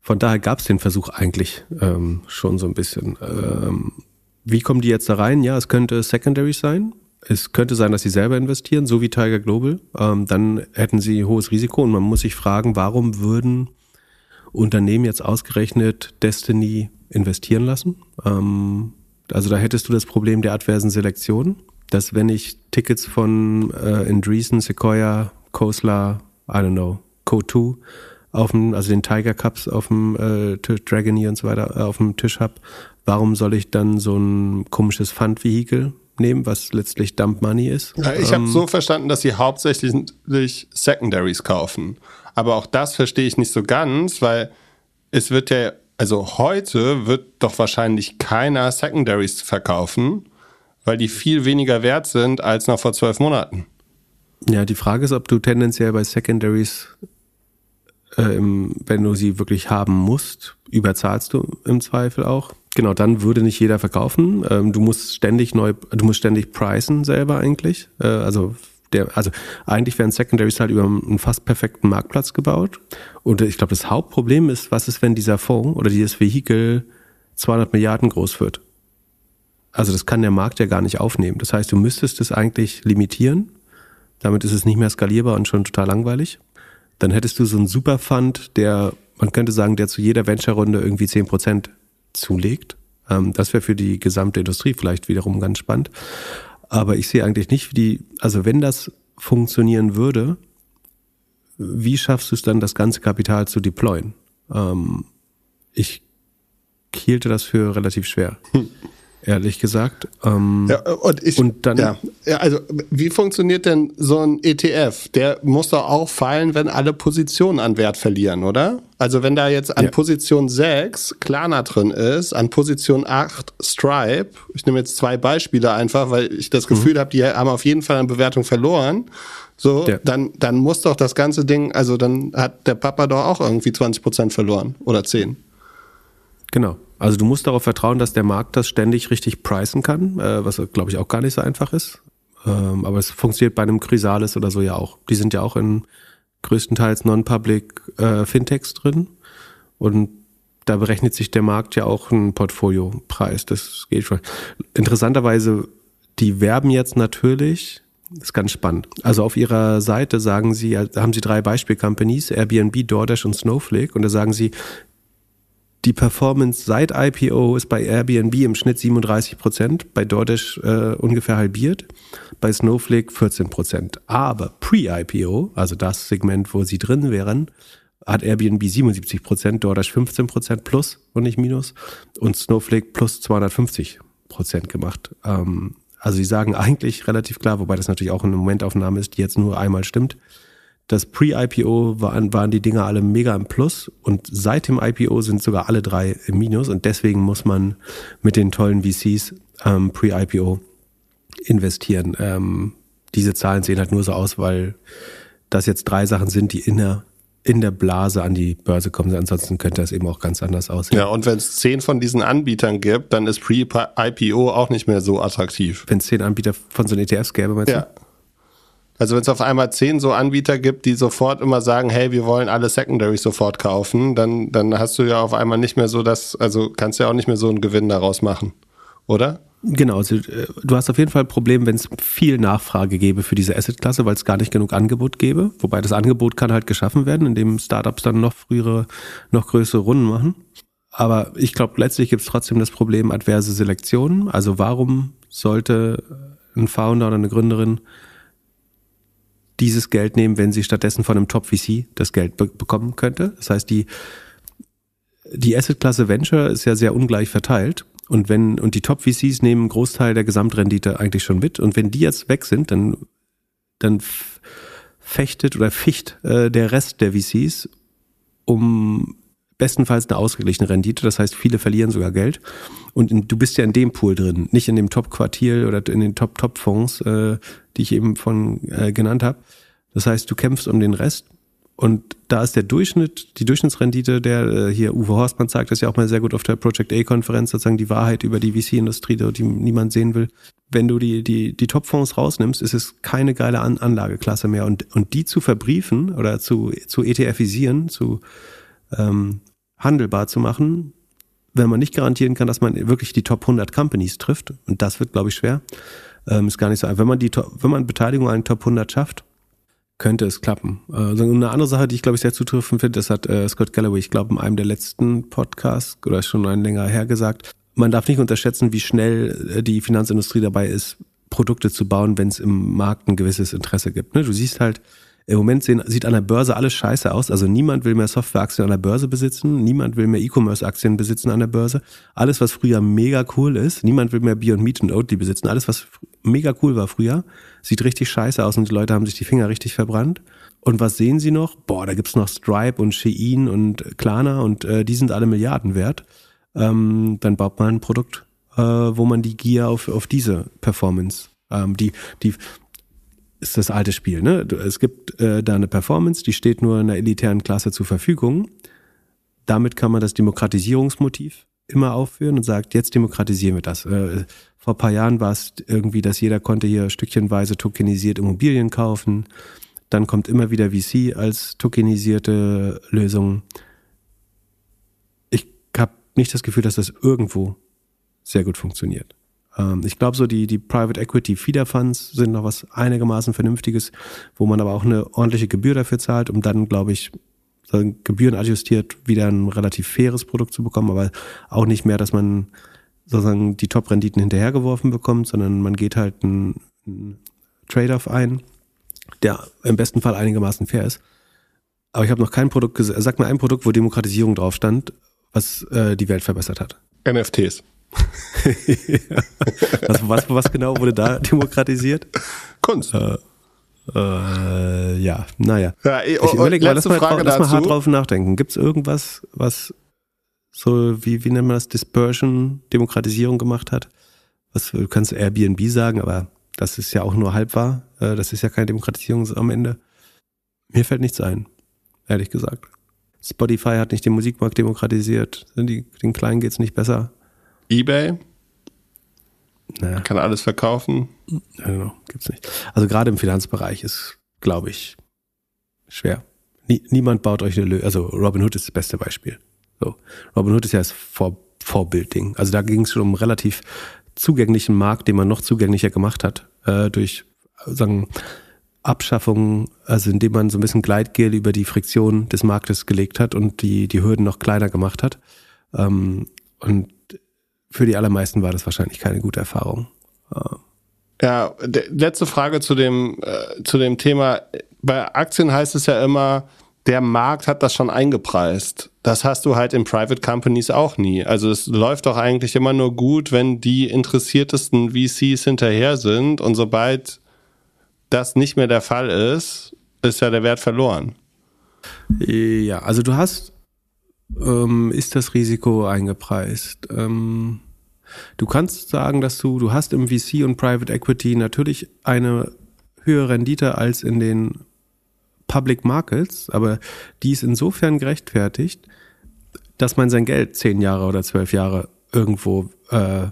von daher gab es den Versuch eigentlich ähm, schon so ein bisschen. Ähm, wie kommen die jetzt da rein? Ja, es könnte Secondary sein. Es könnte sein, dass sie selber investieren, so wie Tiger Global. Ähm, dann hätten sie hohes Risiko und man muss sich fragen, warum würden Unternehmen jetzt ausgerechnet Destiny investieren lassen? Ähm, also da hättest du das Problem der adversen Selektion, dass wenn ich Tickets von äh, Andreessen, Sequoia, Khosla, I don't know, Co2 auf dem, also den Tiger Cups auf dem äh, Dragoneer und so weiter äh, auf dem Tisch habe, warum soll ich dann so ein komisches Fundvehikel nehmen, was letztlich Dump Money ist? Ja, ich ähm, habe so verstanden, dass sie hauptsächlich Secondaries kaufen. Aber auch das verstehe ich nicht so ganz, weil es wird ja, also heute wird doch wahrscheinlich keiner Secondaries verkaufen, weil die viel weniger wert sind als noch vor zwölf Monaten. Ja, die Frage ist, ob du tendenziell bei Secondaries äh, wenn du sie wirklich haben musst, überzahlst du im Zweifel auch. Genau, dann würde nicht jeder verkaufen. Ähm, du musst ständig neu, du musst ständig pricen selber eigentlich. Äh, also der, also eigentlich werden Secondaries halt über einen fast perfekten Marktplatz gebaut. Und ich glaube, das Hauptproblem ist, was ist, wenn dieser Fonds oder dieses Vehikel 200 Milliarden groß wird? Also das kann der Markt ja gar nicht aufnehmen. Das heißt, du müsstest es eigentlich limitieren. Damit ist es nicht mehr skalierbar und schon total langweilig dann hättest du so einen Superfund, der, man könnte sagen, der zu jeder Venture-Runde irgendwie zehn Prozent zulegt. Ähm, das wäre für die gesamte Industrie vielleicht wiederum ganz spannend. Aber ich sehe eigentlich nicht, wie die, also wenn das funktionieren würde, wie schaffst du es dann, das ganze Kapital zu deployen? Ähm, ich hielte das für relativ schwer. Hm ehrlich gesagt. Ähm, ja, und, ich, und dann. Ja, ja, also wie funktioniert denn so ein ETF? Der muss doch auch fallen, wenn alle Positionen an Wert verlieren, oder? Also wenn da jetzt an ja. Position 6 Klarna drin ist, an Position 8 Stripe, ich nehme jetzt zwei Beispiele einfach, weil ich das Gefühl mhm. habe, die haben auf jeden Fall an Bewertung verloren. So, ja. dann, dann muss doch das ganze Ding, also dann hat der Papa doch auch irgendwie 20 Prozent verloren oder 10. Genau. Also du musst darauf vertrauen, dass der Markt das ständig richtig pricen kann, äh, was glaube ich auch gar nicht so einfach ist. Ähm, aber es funktioniert bei einem Chrysalis oder so ja auch. Die sind ja auch in größtenteils non-public äh, Fintechs drin und da berechnet sich der Markt ja auch einen Portfoliopreis. Das geht schon. Interessanterweise, die werben jetzt natürlich, ist ganz spannend. Also auf ihrer Seite sagen sie, haben sie drei Beispiel-Companies, Airbnb, DoorDash und Snowflake. Und da sagen sie, die Performance seit IPO ist bei Airbnb im Schnitt 37 Prozent, bei DoorDash äh, ungefähr halbiert, bei Snowflake 14 Prozent. Aber pre-IPO, also das Segment, wo sie drin wären, hat Airbnb 77 Prozent, DoorDash 15 Prozent plus und nicht minus und Snowflake plus 250 Prozent gemacht. Ähm, also sie sagen eigentlich relativ klar, wobei das natürlich auch eine Momentaufnahme ist, die jetzt nur einmal stimmt das Pre-IPO waren, waren die Dinger alle mega im Plus und seit dem IPO sind sogar alle drei im Minus und deswegen muss man mit den tollen VCs ähm, Pre-IPO investieren. Ähm, diese Zahlen sehen halt nur so aus, weil das jetzt drei Sachen sind, die in der in der Blase an die Börse kommen. Ansonsten könnte das eben auch ganz anders aussehen. Ja, und wenn es zehn von diesen Anbietern gibt, dann ist Pre-IPO auch nicht mehr so attraktiv. Wenn es zehn Anbieter von so ETFs gäbe, meinst ja. du? Also wenn es auf einmal zehn so Anbieter gibt, die sofort immer sagen, hey, wir wollen alle Secondaries sofort kaufen, dann, dann hast du ja auf einmal nicht mehr so das, also kannst ja auch nicht mehr so einen Gewinn daraus machen, oder? Genau, also, äh, du hast auf jeden Fall ein Problem, wenn es viel Nachfrage gäbe für diese Assetklasse, weil es gar nicht genug Angebot gäbe. Wobei das Angebot kann halt geschaffen werden, indem Startups dann noch frühere, noch größere Runden machen. Aber ich glaube, letztlich gibt es trotzdem das Problem adverse Selektion. Also warum sollte ein Founder oder eine Gründerin dieses Geld nehmen, wenn sie stattdessen von einem Top-VC das Geld be bekommen könnte. Das heißt, die, die Asset-Klasse Venture ist ja sehr ungleich verteilt. Und wenn, und die Top-VCs nehmen einen Großteil der Gesamtrendite eigentlich schon mit. Und wenn die jetzt weg sind, dann, dann fechtet oder ficht äh, der Rest der VCs um bestenfalls eine ausgeglichene Rendite. Das heißt, viele verlieren sogar Geld. Und in, du bist ja in dem Pool drin, nicht in dem Top-Quartil oder in den Top-Top-Fonds, äh, die ich eben von äh, genannt habe. Das heißt, du kämpfst um den Rest. Und da ist der Durchschnitt, die Durchschnittsrendite, der äh, hier Uwe Horstmann zeigt das ja auch mal sehr gut auf der Project A-Konferenz, sozusagen die Wahrheit über die VC-Industrie, die niemand sehen will. Wenn du die, die, die Top-Fonds rausnimmst, ist es keine geile An Anlageklasse mehr. Und, und die zu verbriefen oder zu, zu ETFisieren, zu ähm, handelbar zu machen, wenn man nicht garantieren kann, dass man wirklich die Top 100 Companies trifft, und das wird, glaube ich, schwer, ähm, ist gar nicht so einfach. Wenn man die, wenn man Beteiligung an den Top 100 schafft, könnte es klappen. Also eine andere Sache, die ich, glaube ich, sehr zutreffend finde, das hat äh, Scott Galloway, ich glaube, in einem der letzten Podcasts oder schon ein länger her gesagt, man darf nicht unterschätzen, wie schnell äh, die Finanzindustrie dabei ist, Produkte zu bauen, wenn es im Markt ein gewisses Interesse gibt. Ne? Du siehst halt, im Moment sehen, sieht an der Börse alles scheiße aus. Also niemand will mehr Softwareaktien an der Börse besitzen. Niemand will mehr E-Commerce-Aktien besitzen an der Börse. Alles, was früher mega cool ist. Niemand will mehr Beyond Meat und Oatly besitzen. Alles, was mega cool war früher, sieht richtig scheiße aus und die Leute haben sich die Finger richtig verbrannt. Und was sehen sie noch? Boah, da gibt's noch Stripe und Shein und Klarna und äh, die sind alle Milliarden wert. Ähm, dann baut man ein Produkt, äh, wo man die Gier auf, auf diese Performance, ähm, die, die, ist das alte Spiel. Ne? Es gibt äh, da eine Performance, die steht nur einer elitären Klasse zur Verfügung. Damit kann man das Demokratisierungsmotiv immer aufführen und sagt, jetzt demokratisieren wir das. Äh, vor ein paar Jahren war es irgendwie, dass jeder konnte hier stückchenweise tokenisiert Immobilien kaufen. Dann kommt immer wieder VC als tokenisierte Lösung. Ich habe nicht das Gefühl, dass das irgendwo sehr gut funktioniert. Ähm, ich glaube, so die, die Private Equity Feeder Funds sind noch was einigermaßen Vernünftiges, wo man aber auch eine ordentliche Gebühr dafür zahlt, um dann, glaube ich, Gebühren adjustiert wieder ein relativ faires Produkt zu bekommen, aber auch nicht mehr, dass man sozusagen die Top-Renditen hinterhergeworfen bekommt, sondern man geht halt einen, Trade-off ein, der im besten Fall einigermaßen fair ist. Aber ich habe noch kein Produkt gesehen. Sag mir ein Produkt, wo Demokratisierung drauf stand, was äh, die Welt verbessert hat. NFTs. was, was, was, genau wurde da demokratisiert? Kunst. Äh, äh, ja, naja. Ja, ich überlege mal, lass mal, Frage lass mal hart drauf nachdenken. Gibt es irgendwas, was so, wie, wie nennt man das, Dispersion, Demokratisierung gemacht hat? Was, du kannst Airbnb sagen, aber das ist ja auch nur halb wahr. Äh, das ist ja keine Demokratisierung am Ende. Mir fällt nichts ein, ehrlich gesagt. Spotify hat nicht den Musikmarkt demokratisiert. Den Kleinen geht's nicht besser eBay. Naja. Kann alles verkaufen. Genau, gibt's nicht. Also gerade im Finanzbereich ist, glaube ich, schwer. Nie, niemand baut euch eine Lösung. Also Robinhood ist das beste Beispiel. So. Robinhood ist ja das Vor Vorbildding. Also da ging es schon um einen relativ zugänglichen Markt, den man noch zugänglicher gemacht hat, äh, durch sagen, Abschaffung, also indem man so ein bisschen Gleitgel über die Friktion des Marktes gelegt hat und die, die Hürden noch kleiner gemacht hat. Ähm, und für die allermeisten war das wahrscheinlich keine gute Erfahrung. Ja, letzte Frage zu dem, äh, zu dem Thema. Bei Aktien heißt es ja immer, der Markt hat das schon eingepreist. Das hast du halt in Private Companies auch nie. Also es läuft doch eigentlich immer nur gut, wenn die interessiertesten VCs hinterher sind und sobald das nicht mehr der Fall ist, ist ja der Wert verloren. Ja, also du hast, ähm, ist das Risiko eingepreist. Ähm, Du kannst sagen, dass du, du hast im VC und Private Equity natürlich eine höhere Rendite als in den Public Markets, aber die ist insofern gerechtfertigt, dass man sein Geld zehn Jahre oder zwölf Jahre irgendwo äh,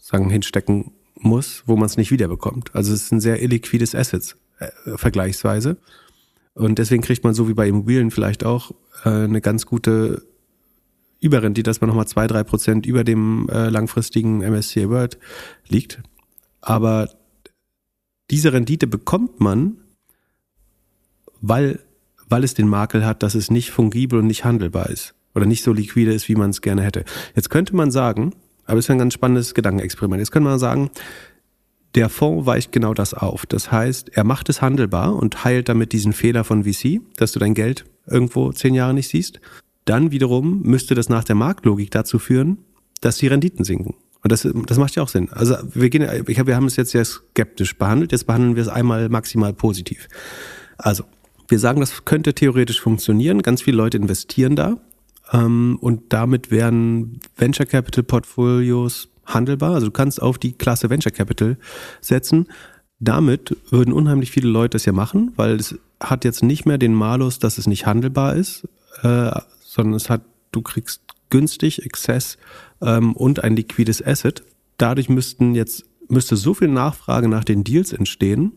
sagen hinstecken muss, wo man es nicht wiederbekommt. Also es ist ein sehr illiquides Asset äh, vergleichsweise. Und deswegen kriegt man so wie bei Immobilien vielleicht auch äh, eine ganz gute Überrendite, dass man nochmal zwei, drei Prozent über dem äh, langfristigen MSCI World liegt. Aber diese Rendite bekommt man, weil, weil es den Makel hat, dass es nicht fungibel und nicht handelbar ist oder nicht so liquide ist, wie man es gerne hätte. Jetzt könnte man sagen, aber es ist ein ganz spannendes Gedankenexperiment. Jetzt könnte man sagen, der Fonds weicht genau das auf. Das heißt, er macht es handelbar und heilt damit diesen Fehler von VC, dass du dein Geld irgendwo zehn Jahre nicht siehst dann wiederum müsste das nach der Marktlogik dazu führen, dass die Renditen sinken. Und das, das macht ja auch Sinn. Also wir gehen, ich hab, wir haben es jetzt sehr skeptisch behandelt, jetzt behandeln wir es einmal maximal positiv. Also, wir sagen, das könnte theoretisch funktionieren, ganz viele Leute investieren da. Ähm, und damit werden Venture Capital Portfolios handelbar. Also du kannst auf die Klasse Venture Capital setzen. Damit würden unheimlich viele Leute das ja machen, weil es hat jetzt nicht mehr den Malus, dass es nicht handelbar ist, äh, sondern es hat, du kriegst günstig Access ähm, und ein liquides Asset. Dadurch müssten jetzt, müsste so viel Nachfrage nach den Deals entstehen,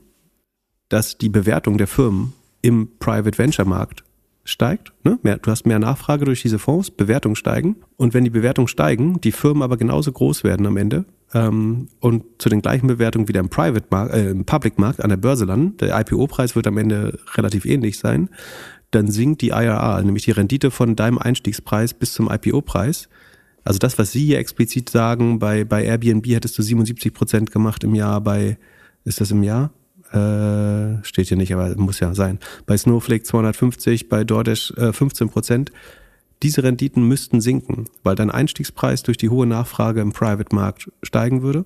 dass die Bewertung der Firmen im Private Venture Markt steigt. Ne? Mehr, du hast mehr Nachfrage durch diese Fonds, Bewertungen steigen. Und wenn die Bewertungen steigen, die Firmen aber genauso groß werden am Ende ähm, und zu den gleichen Bewertungen wie im Private Markt, äh, im Public Markt an der Börse landen, der IPO-Preis wird am Ende relativ ähnlich sein, dann sinkt die IRR, nämlich die Rendite von deinem Einstiegspreis bis zum IPO-Preis. Also das, was Sie hier explizit sagen, bei, bei Airbnb hättest du 77 Prozent gemacht im Jahr, bei, ist das im Jahr? Äh, steht hier nicht, aber muss ja sein. Bei Snowflake 250, bei DoorDash äh, 15 Prozent. Diese Renditen müssten sinken, weil dein Einstiegspreis durch die hohe Nachfrage im Private-Markt steigen würde.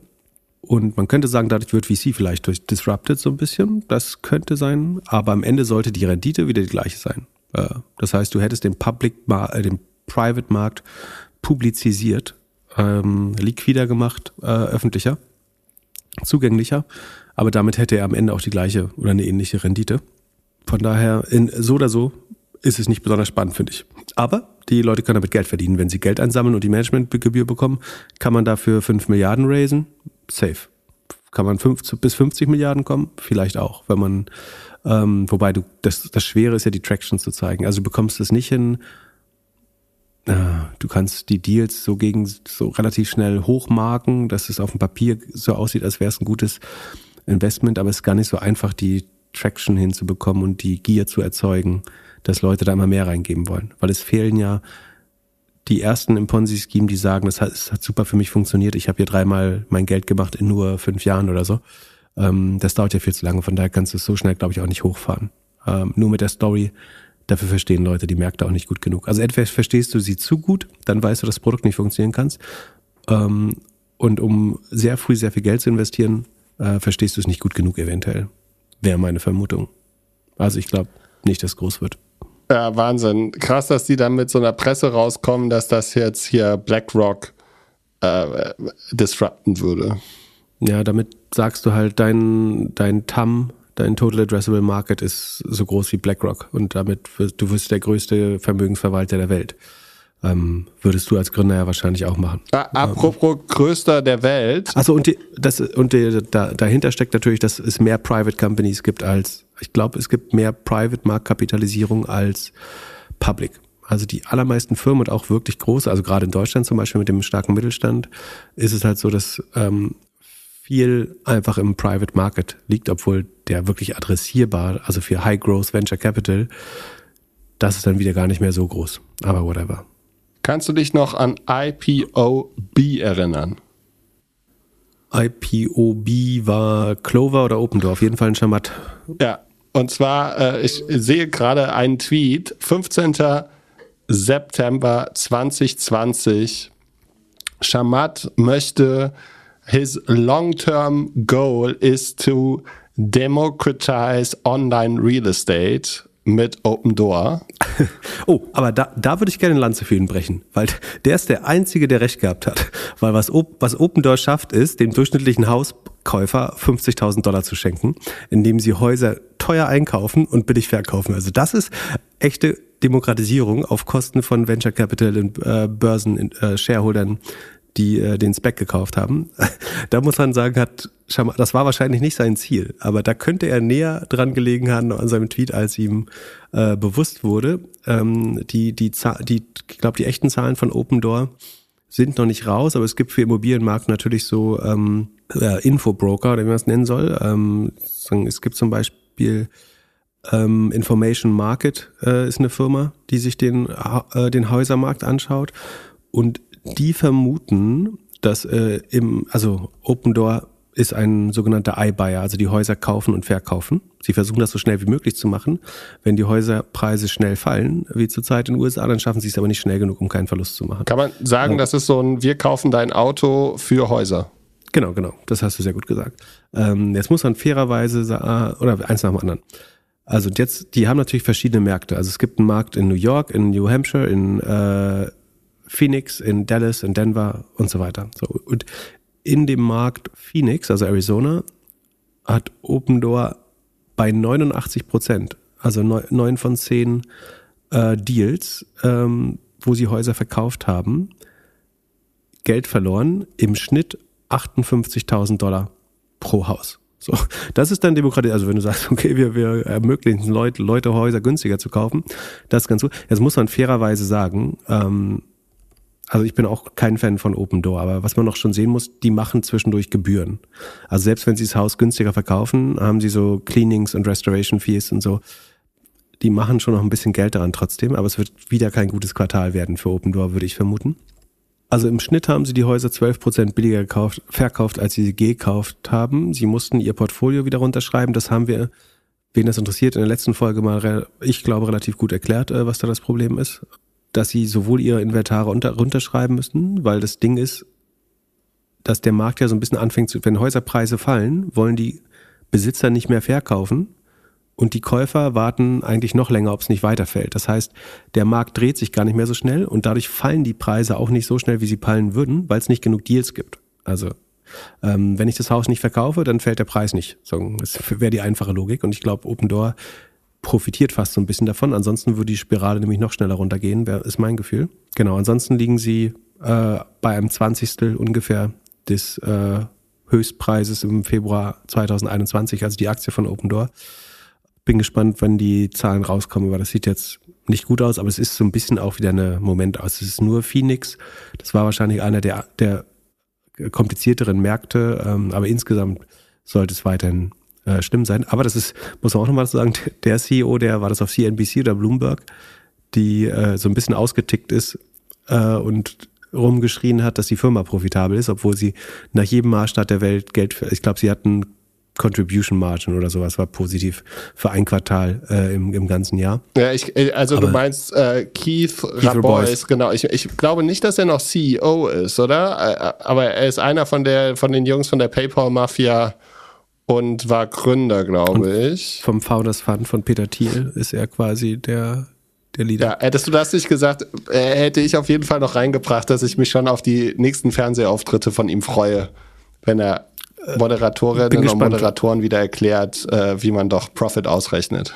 Und man könnte sagen, dadurch wird VC vielleicht durch disrupted so ein bisschen. Das könnte sein. Aber am Ende sollte die Rendite wieder die gleiche sein. Äh, das heißt, du hättest den Public, äh, den Private-Markt publizisiert, ähm, liquider gemacht, äh, öffentlicher, zugänglicher aber damit hätte er am Ende auch die gleiche oder eine ähnliche Rendite. Von daher, in, so oder so ist es nicht besonders spannend, finde ich. Aber die Leute können damit Geld verdienen. Wenn sie Geld einsammeln und die Managementgebühr bekommen, kann man dafür 5 Milliarden raisen. Safe. Kann man 5 bis 50 Milliarden kommen? Vielleicht auch, wenn man, ähm, wobei du, das, das Schwere ist ja die Traction zu zeigen. Also du bekommst es nicht hin, äh, du kannst die Deals so gegen so relativ schnell hochmarken, dass es auf dem Papier so aussieht, als wäre es ein gutes Investment, aber es ist gar nicht so einfach, die Traction hinzubekommen und die Gier zu erzeugen, dass Leute da immer mehr reingeben wollen. Weil es fehlen ja die ersten im Ponzi-Scheme, die sagen, das hat, das hat, super für mich funktioniert, ich habe hier dreimal mein Geld gemacht in nur fünf Jahren oder so. Ähm, das dauert ja viel zu lange, von daher kannst du es so schnell, glaube ich, auch nicht hochfahren. Ähm, nur mit der Story, dafür verstehen Leute die Märkte auch nicht gut genug. Also entweder verstehst du sie zu gut, dann weißt du, dass das Produkt nicht funktionieren kannst. Ähm, und um sehr früh sehr viel Geld zu investieren, äh, verstehst du es nicht gut genug eventuell. Wäre meine Vermutung. Also ich glaube nicht, dass es groß wird. Ja, Wahnsinn. Krass, dass die dann mit so einer Presse rauskommen, dass das jetzt hier BlackRock äh, disrupten würde. Ja, damit sagst du halt, dein, dein TAM, dein Total Addressable Market ist so groß wie BlackRock und damit wirst, du wirst der größte Vermögensverwalter der Welt. Ähm, würdest du als Gründer ja wahrscheinlich auch machen. Apropos ähm. größter der Welt. Also und die, das und die, da, dahinter steckt natürlich, dass es mehr Private Companies gibt als ich glaube, es gibt mehr Private Marktkapitalisierung als Public. Also die allermeisten Firmen und auch wirklich große, also gerade in Deutschland zum Beispiel mit dem starken Mittelstand, ist es halt so, dass ähm, viel einfach im Private Market liegt, obwohl der wirklich adressierbar, also für High Growth Venture Capital, das ist dann wieder gar nicht mehr so groß. Aber whatever. Kannst du dich noch an IPOB erinnern? IPOB war Clover oder Opendorf, auf jeden Fall ein Schamat. Ja, und zwar, äh, ich sehe gerade einen Tweet, 15. September 2020. Shamat möchte, his long-term goal is to democratize online real estate mit Open Door. Oh, aber da, da würde ich gerne eine Lanze für ihn brechen, weil der ist der Einzige, der recht gehabt hat. Weil was, was Open Door schafft, ist, dem durchschnittlichen Hauskäufer 50.000 Dollar zu schenken, indem sie Häuser teuer einkaufen und billig verkaufen. Also das ist echte Demokratisierung auf Kosten von Venture Capital und äh, Börsen, äh, Shareholdern die äh, den Spec gekauft haben. da muss man sagen, hat das war wahrscheinlich nicht sein Ziel, aber da könnte er näher dran gelegen haben an seinem Tweet, als ihm äh, bewusst wurde. Ähm, die, die, die, ich glaube, die echten Zahlen von Open Door sind noch nicht raus, aber es gibt für Immobilienmarkt natürlich so ähm, äh, Infobroker, oder wie man es nennen soll. Ähm, es gibt zum Beispiel ähm, Information Market äh, ist eine Firma, die sich den, äh, den Häusermarkt anschaut und die vermuten, dass äh, im, also Open Door ist ein sogenannter iBuyer, also die Häuser kaufen und verkaufen. Sie versuchen das so schnell wie möglich zu machen. Wenn die Häuserpreise schnell fallen, wie zurzeit in den USA, dann schaffen sie es aber nicht schnell genug, um keinen Verlust zu machen. Kann man sagen, ja. das ist so ein Wir kaufen dein Auto für Häuser? Genau, genau. Das hast du sehr gut gesagt. Ähm, jetzt muss man fairerweise sagen, oder eins nach dem anderen. Also jetzt, die haben natürlich verschiedene Märkte. Also es gibt einen Markt in New York, in New Hampshire, in äh, Phoenix, in Dallas, in Denver und so weiter. So, und in dem Markt Phoenix, also Arizona, hat Open Door bei 89 Prozent, also neun von zehn äh, Deals, ähm, wo sie Häuser verkauft haben, Geld verloren, im Schnitt 58.000 Dollar pro Haus. So, das ist dann Demokratie. Also wenn du sagst, okay, wir, wir ermöglichen Leute, Leute Häuser günstiger zu kaufen, das ist ganz gut. Jetzt muss man fairerweise sagen, ähm, also ich bin auch kein Fan von Open Door, aber was man noch schon sehen muss, die machen zwischendurch Gebühren. Also selbst wenn sie das Haus günstiger verkaufen, haben sie so Cleanings und Restoration Fees und so. Die machen schon noch ein bisschen Geld daran trotzdem, aber es wird wieder kein gutes Quartal werden für Open Door, würde ich vermuten. Also im Schnitt haben sie die Häuser 12% billiger gekauft, verkauft, als sie sie gekauft haben. Sie mussten ihr Portfolio wieder runterschreiben. Das haben wir, wen das interessiert, in der letzten Folge mal, ich glaube, relativ gut erklärt, äh, was da das Problem ist dass sie sowohl ihre Inventare unter, runterschreiben müssen, weil das Ding ist, dass der Markt ja so ein bisschen anfängt zu, wenn Häuserpreise fallen, wollen die Besitzer nicht mehr verkaufen und die Käufer warten eigentlich noch länger, ob es nicht weiterfällt. Das heißt, der Markt dreht sich gar nicht mehr so schnell und dadurch fallen die Preise auch nicht so schnell, wie sie fallen würden, weil es nicht genug Deals gibt. Also ähm, wenn ich das Haus nicht verkaufe, dann fällt der Preis nicht. So, das wäre die einfache Logik und ich glaube, Open Door profitiert fast so ein bisschen davon. Ansonsten würde die Spirale nämlich noch schneller runtergehen, ist mein Gefühl. Genau, ansonsten liegen sie äh, bei einem Zwanzigstel ungefähr des äh, Höchstpreises im Februar 2021, also die Aktie von Open Door. Bin gespannt, wenn die Zahlen rauskommen, weil das sieht jetzt nicht gut aus, aber es ist so ein bisschen auch wieder eine Moment aus. Es ist nur Phoenix. Das war wahrscheinlich einer der, der komplizierteren Märkte, ähm, aber insgesamt sollte es weiterhin äh, stimmen sein. Aber das ist, muss man auch nochmal sagen, der CEO, der war das auf CNBC oder Bloomberg, die äh, so ein bisschen ausgetickt ist äh, und rumgeschrien hat, dass die Firma profitabel ist, obwohl sie nach jedem Maßstab der Welt Geld, für, ich glaube, sie hatten Contribution Margin oder sowas war positiv für ein Quartal äh, im, im ganzen Jahr. Ja, ich, äh, also Aber du meinst äh, Keith, Keith Rabois, genau. Ich, ich glaube nicht, dass er noch CEO ist, oder? Aber er ist einer von der von den Jungs von der PayPal Mafia und war Gründer, glaube ich. Vom Founders Fund von Peter Thiel ist er quasi der, der Leader. Ja, hättest du das nicht gesagt, äh, hätte ich auf jeden Fall noch reingebracht, dass ich mich schon auf die nächsten Fernsehauftritte von ihm freue, wenn er Moderatorinnen und Moderatoren wieder erklärt, äh, wie man doch Profit ausrechnet.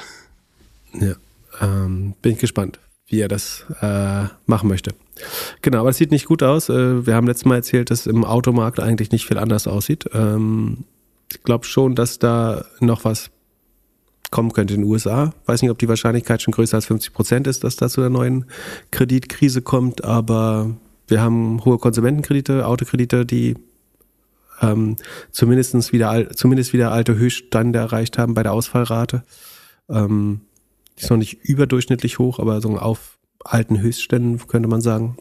Ja, ähm, bin ich gespannt, wie er das äh, machen möchte. Genau, aber es sieht nicht gut aus. Äh, wir haben letztes Mal erzählt, dass im Automarkt eigentlich nicht viel anders aussieht. Ähm, ich glaube schon, dass da noch was kommen könnte in den USA. Weiß nicht, ob die Wahrscheinlichkeit schon größer als 50 Prozent ist, dass da zu einer neuen Kreditkrise kommt, aber wir haben hohe Konsumentenkredite, Autokredite, die ähm, zumindest wieder zumindest wieder alte Höchststände erreicht haben bei der Ausfallrate. Ähm, die ist noch nicht überdurchschnittlich hoch, aber so auf alten Höchstständen könnte man sagen.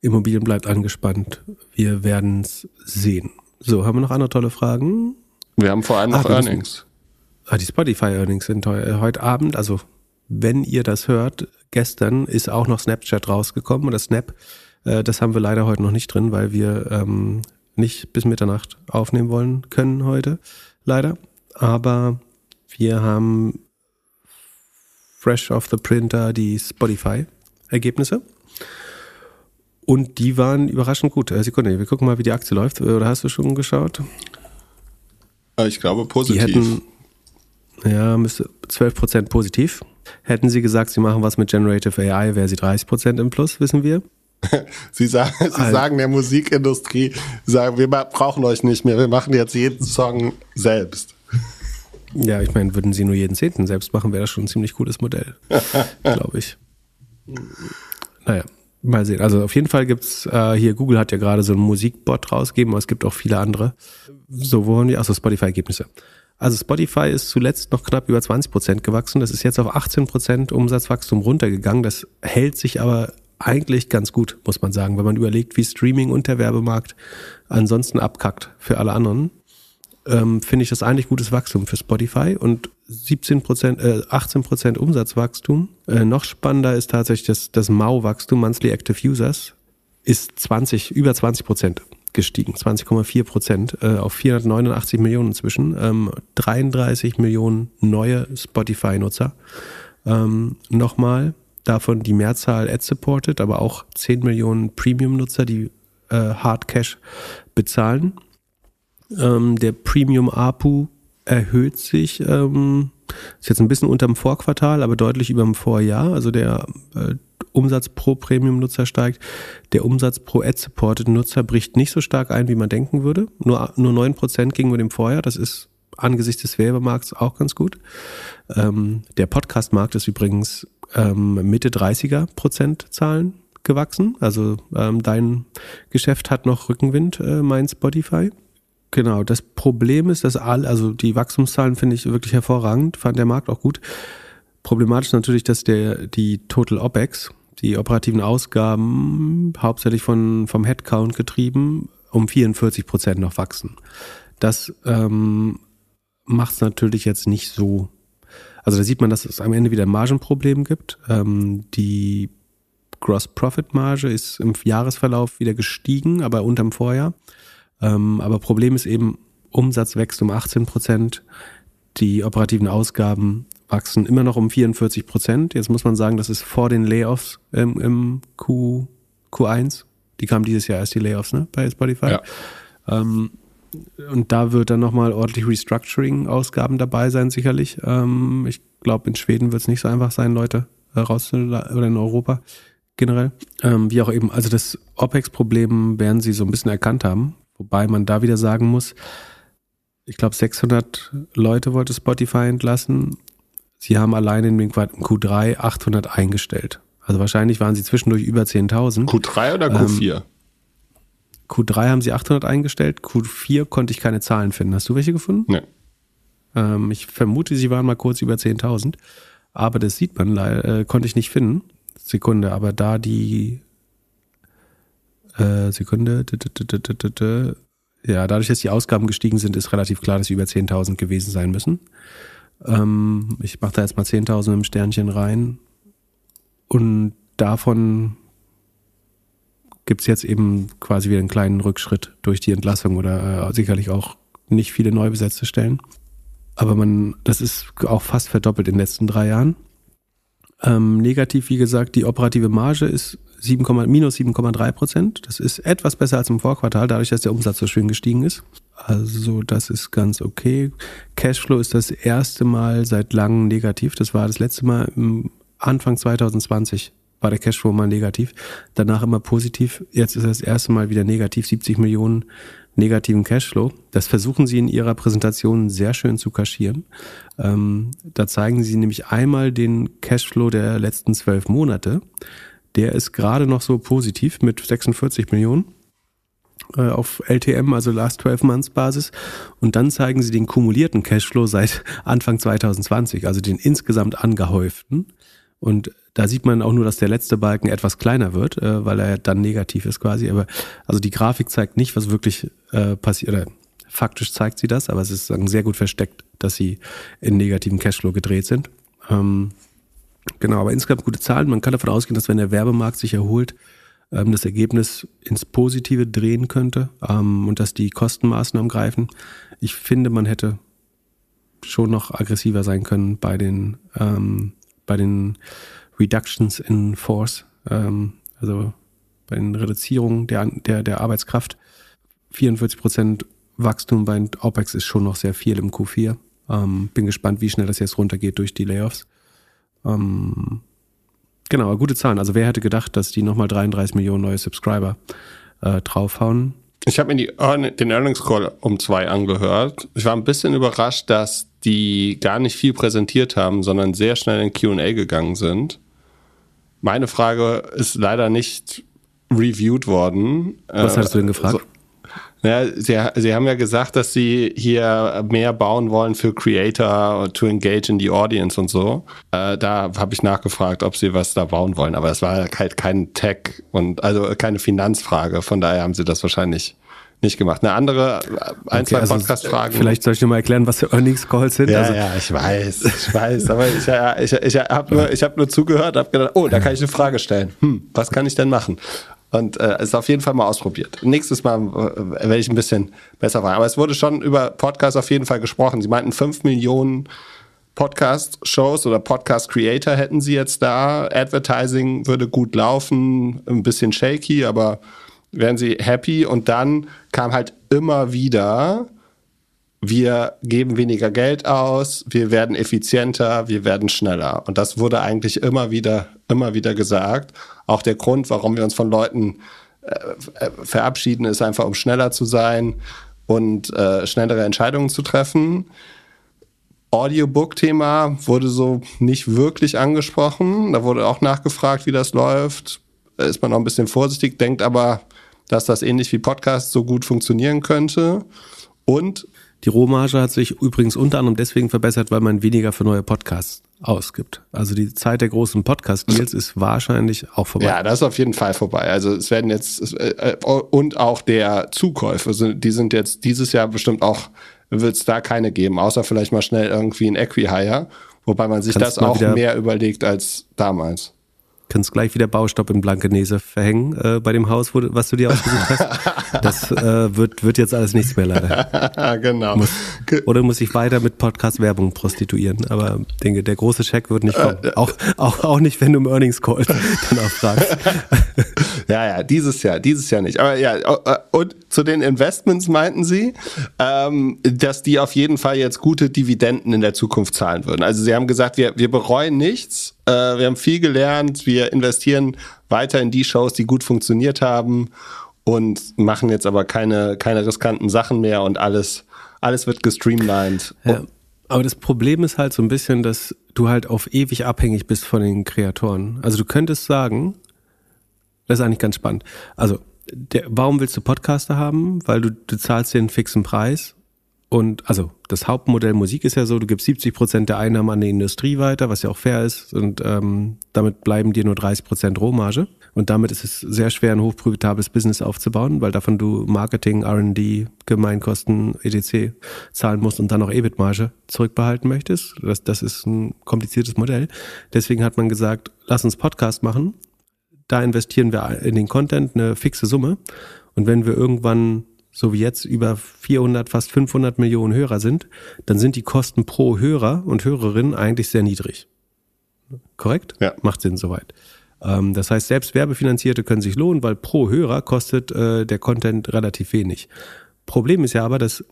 Immobilien bleibt angespannt. Wir werden es sehen. So, haben wir noch andere tolle Fragen? Wir haben vor allem noch ah, Earnings. Ah, die Spotify-Earnings sind äh, heute Abend, also wenn ihr das hört, gestern ist auch noch Snapchat rausgekommen oder Snap. Äh, das haben wir leider heute noch nicht drin, weil wir ähm, nicht bis Mitternacht aufnehmen wollen können heute, leider. Aber wir haben fresh off the printer die Spotify-Ergebnisse. Und die waren überraschend gut. Äh, Sekunde, wir gucken mal, wie die Aktie läuft. Oder hast du schon geschaut? Äh, ich glaube positiv. Hätten, ja, müsste 12% positiv. Hätten sie gesagt, sie machen was mit Generative AI, wäre sie 30% im Plus, wissen wir. sie sagen, sie also, sagen der Musikindustrie, sagen, wir brauchen euch nicht mehr, wir machen jetzt jeden Song selbst. Ja, ich meine, würden sie nur jeden Zehnten selbst machen, wäre das schon ein ziemlich cooles Modell, glaube ich. Naja, Mal sehen. Also auf jeden Fall gibt's äh, hier, Google hat ja gerade so einen Musikbot rausgegeben, aber es gibt auch viele andere. So, wo haben die? Achso, Spotify-Ergebnisse. Also Spotify ist zuletzt noch knapp über 20 Prozent gewachsen. Das ist jetzt auf 18 Prozent Umsatzwachstum runtergegangen. Das hält sich aber eigentlich ganz gut, muss man sagen, wenn man überlegt, wie Streaming und der Werbemarkt ansonsten abkackt für alle anderen ähm, finde ich das eigentlich gutes Wachstum für Spotify und 17 Prozent, äh, 18 Prozent Umsatzwachstum. Äh, noch spannender ist tatsächlich das, das MAU-Wachstum, Monthly Active Users, ist 20, über 20 Prozent gestiegen, 20,4 Prozent äh, auf 489 Millionen inzwischen. Ähm, 33 Millionen neue Spotify-Nutzer. Ähm, Nochmal, davon die Mehrzahl ad-supported, aber auch 10 Millionen Premium-Nutzer, die äh, Hard Cash bezahlen. Ähm, der Premium APU erhöht sich, ähm, ist jetzt ein bisschen unter dem Vorquartal, aber deutlich über dem Vorjahr. Also der äh, Umsatz pro Premium-Nutzer steigt. Der Umsatz pro Ad-supported Nutzer bricht nicht so stark ein, wie man denken würde. Nur, nur 9% gegenüber dem Vorjahr. Das ist angesichts des Werbemarkts auch ganz gut. Ähm, der Podcast-Markt ist übrigens ähm, Mitte 30er Prozent Zahlen gewachsen. Also ähm, dein Geschäft hat noch Rückenwind, äh, mein Spotify. Genau, das Problem ist, dass all, also die Wachstumszahlen finde ich wirklich hervorragend, fand der Markt auch gut. Problematisch natürlich, dass der die Total OPEX, die operativen Ausgaben, hauptsächlich von, vom Headcount getrieben, um 44 Prozent noch wachsen. Das ähm, macht es natürlich jetzt nicht so. Also da sieht man, dass es am Ende wieder ein Margenproblem gibt. Ähm, die Gross Profit Marge ist im Jahresverlauf wieder gestiegen, aber unterm Vorjahr. Ähm, aber Problem ist eben, Umsatz wächst um 18 Prozent, die operativen Ausgaben wachsen immer noch um 44 Prozent. Jetzt muss man sagen, das ist vor den Layoffs im, im Q, Q1. Die kamen dieses Jahr erst die Layoffs, ne, bei Spotify. Ja. Ähm, und da wird dann nochmal ordentlich Restructuring-Ausgaben dabei sein, sicherlich. Ähm, ich glaube, in Schweden wird es nicht so einfach sein, Leute äh, oder in Europa generell. Ähm, wie auch eben, also das OPEX-Problem werden sie so ein bisschen erkannt haben. Wobei man da wieder sagen muss, ich glaube 600 Leute wollte Spotify entlassen. Sie haben allein in Q3 800 eingestellt. Also wahrscheinlich waren sie zwischendurch über 10.000. Q3 oder Q4? Ähm, Q3 haben sie 800 eingestellt, Q4 konnte ich keine Zahlen finden. Hast du welche gefunden? Nee. Ähm, ich vermute, sie waren mal kurz über 10.000. Aber das sieht man, äh, konnte ich nicht finden. Sekunde, aber da die äh, Sekunde. Ja, dadurch, dass die Ausgaben gestiegen sind, ist relativ klar, dass sie über 10.000 gewesen sein müssen. Ähm, ich mache da jetzt mal 10.000 im Sternchen rein. Und davon gibt es jetzt eben quasi wieder einen kleinen Rückschritt durch die Entlassung oder äh, sicherlich auch nicht viele neu besetzte Stellen. Aber man, das ist auch fast verdoppelt in den letzten drei Jahren. Ähm, negativ, wie gesagt, die operative Marge ist 7, minus 7,3 Prozent. Das ist etwas besser als im Vorquartal, dadurch, dass der Umsatz so schön gestiegen ist. Also das ist ganz okay. Cashflow ist das erste Mal seit langem negativ. Das war das letzte Mal im Anfang 2020 war der Cashflow mal negativ. Danach immer positiv. Jetzt ist er das erste Mal wieder negativ. 70 Millionen negativen Cashflow. Das versuchen sie in ihrer Präsentation sehr schön zu kaschieren. Ähm, da zeigen sie nämlich einmal den Cashflow der letzten zwölf Monate. Der ist gerade noch so positiv mit 46 Millionen äh, auf LTM, also Last 12 Months Basis. Und dann zeigen sie den kumulierten Cashflow seit Anfang 2020, also den insgesamt angehäuften. Und da sieht man auch nur, dass der letzte Balken etwas kleiner wird, äh, weil er dann negativ ist quasi. Aber also die Grafik zeigt nicht, was wirklich äh, passiert. Oder faktisch zeigt sie das, aber es ist sehr gut versteckt, dass sie in negativen Cashflow gedreht sind. Ähm, Genau, aber insgesamt gute Zahlen. Man kann davon ausgehen, dass wenn der Werbemarkt sich erholt, ähm, das Ergebnis ins Positive drehen könnte ähm, und dass die Kostenmaßnahmen greifen. Ich finde, man hätte schon noch aggressiver sein können bei den, ähm, bei den Reductions in Force, ähm, also bei den Reduzierungen der, der, der Arbeitskraft. 44 Prozent Wachstum bei OPEX ist schon noch sehr viel im Q4. Ähm, bin gespannt, wie schnell das jetzt runtergeht durch die Layoffs. Ähm, genau, gute Zahlen. Also wer hätte gedacht, dass die nochmal 33 Millionen neue Subscriber äh, draufhauen? Ich habe mir die, den Earnings Call um zwei angehört. Ich war ein bisschen überrascht, dass die gar nicht viel präsentiert haben, sondern sehr schnell in Q&A gegangen sind. Meine Frage ist leider nicht reviewed worden. Was hast du denn gefragt? Also, ja, sie, sie haben ja gesagt, dass sie hier mehr bauen wollen für Creator to engage in the audience und so. Äh, da habe ich nachgefragt, ob sie was da bauen wollen, aber es war halt kein Tech und also keine Finanzfrage. Von daher haben sie das wahrscheinlich nicht gemacht. Eine andere, ein, okay, zwei also Podcast-Fragen. Vielleicht soll ich dir mal erklären, was für Earnings Calls sind. Ja, also, ja, ich weiß, ich weiß, aber ich, ich, ich, ich habe nur, hab nur zugehört, habe gedacht, oh, da kann ich eine Frage stellen. Hm, was kann ich denn machen? Und äh, ist auf jeden Fall mal ausprobiert. Nächstes Mal äh, werde ich ein bisschen besser fahren. Aber es wurde schon über Podcasts auf jeden Fall gesprochen. Sie meinten, fünf Millionen Podcast-Shows oder Podcast-Creator hätten sie jetzt da. Advertising würde gut laufen, ein bisschen shaky, aber wären sie happy. Und dann kam halt immer wieder, wir geben weniger Geld aus, wir werden effizienter, wir werden schneller. Und das wurde eigentlich immer wieder, immer wieder gesagt. Auch der Grund, warum wir uns von Leuten äh, verabschieden, ist einfach, um schneller zu sein und äh, schnellere Entscheidungen zu treffen. Audiobook-Thema wurde so nicht wirklich angesprochen. Da wurde auch nachgefragt, wie das läuft. Da ist man noch ein bisschen vorsichtig, denkt aber, dass das ähnlich wie Podcast so gut funktionieren könnte. Und die Rohmarge hat sich übrigens unter anderem deswegen verbessert, weil man weniger für neue Podcasts ausgibt. Also die Zeit der großen Podcast-Deals ist wahrscheinlich auch vorbei. Ja, das ist auf jeden Fall vorbei. Also es werden jetzt äh, und auch der Zukäufe, die sind jetzt dieses Jahr bestimmt auch wird es da keine geben, außer vielleicht mal schnell irgendwie ein Equihire, wobei man sich Kannst das auch mehr überlegt als damals kannst gleich wieder Baustopp in Blankenese verhängen äh, bei dem Haus, wo, was du dir ausgesucht hast. Das äh, wird, wird jetzt alles nichts mehr leider. genau. Muss, oder muss ich weiter mit Podcast-Werbung prostituieren. Aber denke, der große Scheck wird nicht kommen. Auch, auch, auch nicht, wenn du im Earnings Call dann auch fragst. ja, ja, dieses Jahr, dieses Jahr nicht. Aber ja, äh, und zu den Investments meinten sie, ähm, dass die auf jeden Fall jetzt gute Dividenden in der Zukunft zahlen würden. Also sie haben gesagt, wir, wir bereuen nichts äh, wir haben viel gelernt. Wir investieren weiter in die Shows, die gut funktioniert haben und machen jetzt aber keine, keine riskanten Sachen mehr und alles, alles wird gestreamlined. Ja, aber das Problem ist halt so ein bisschen, dass du halt auf ewig abhängig bist von den Kreatoren. Also du könntest sagen, das ist eigentlich ganz spannend. Also, der, warum willst du Podcaster haben? Weil du, du zahlst dir einen fixen Preis und also das Hauptmodell Musik ist ja so, du gibst 70 Prozent der Einnahmen an die Industrie weiter, was ja auch fair ist. Und ähm, damit bleiben dir nur 30 Prozent Rohmarge. Und damit ist es sehr schwer, ein hochprofitables Business aufzubauen, weil davon du Marketing, R&D, Gemeinkosten, etc. zahlen musst und dann auch EBIT-Marge zurückbehalten möchtest. Das, das ist ein kompliziertes Modell. Deswegen hat man gesagt, lass uns Podcast machen. Da investieren wir in den Content eine fixe Summe. Und wenn wir irgendwann so wie jetzt über 400, fast 500 Millionen Hörer sind, dann sind die Kosten pro Hörer und Hörerin eigentlich sehr niedrig. Korrekt? Ja. Macht Sinn soweit. Ähm, das heißt, selbst Werbefinanzierte können sich lohnen, weil pro Hörer kostet äh, der Content relativ wenig. Problem ist ja aber, dass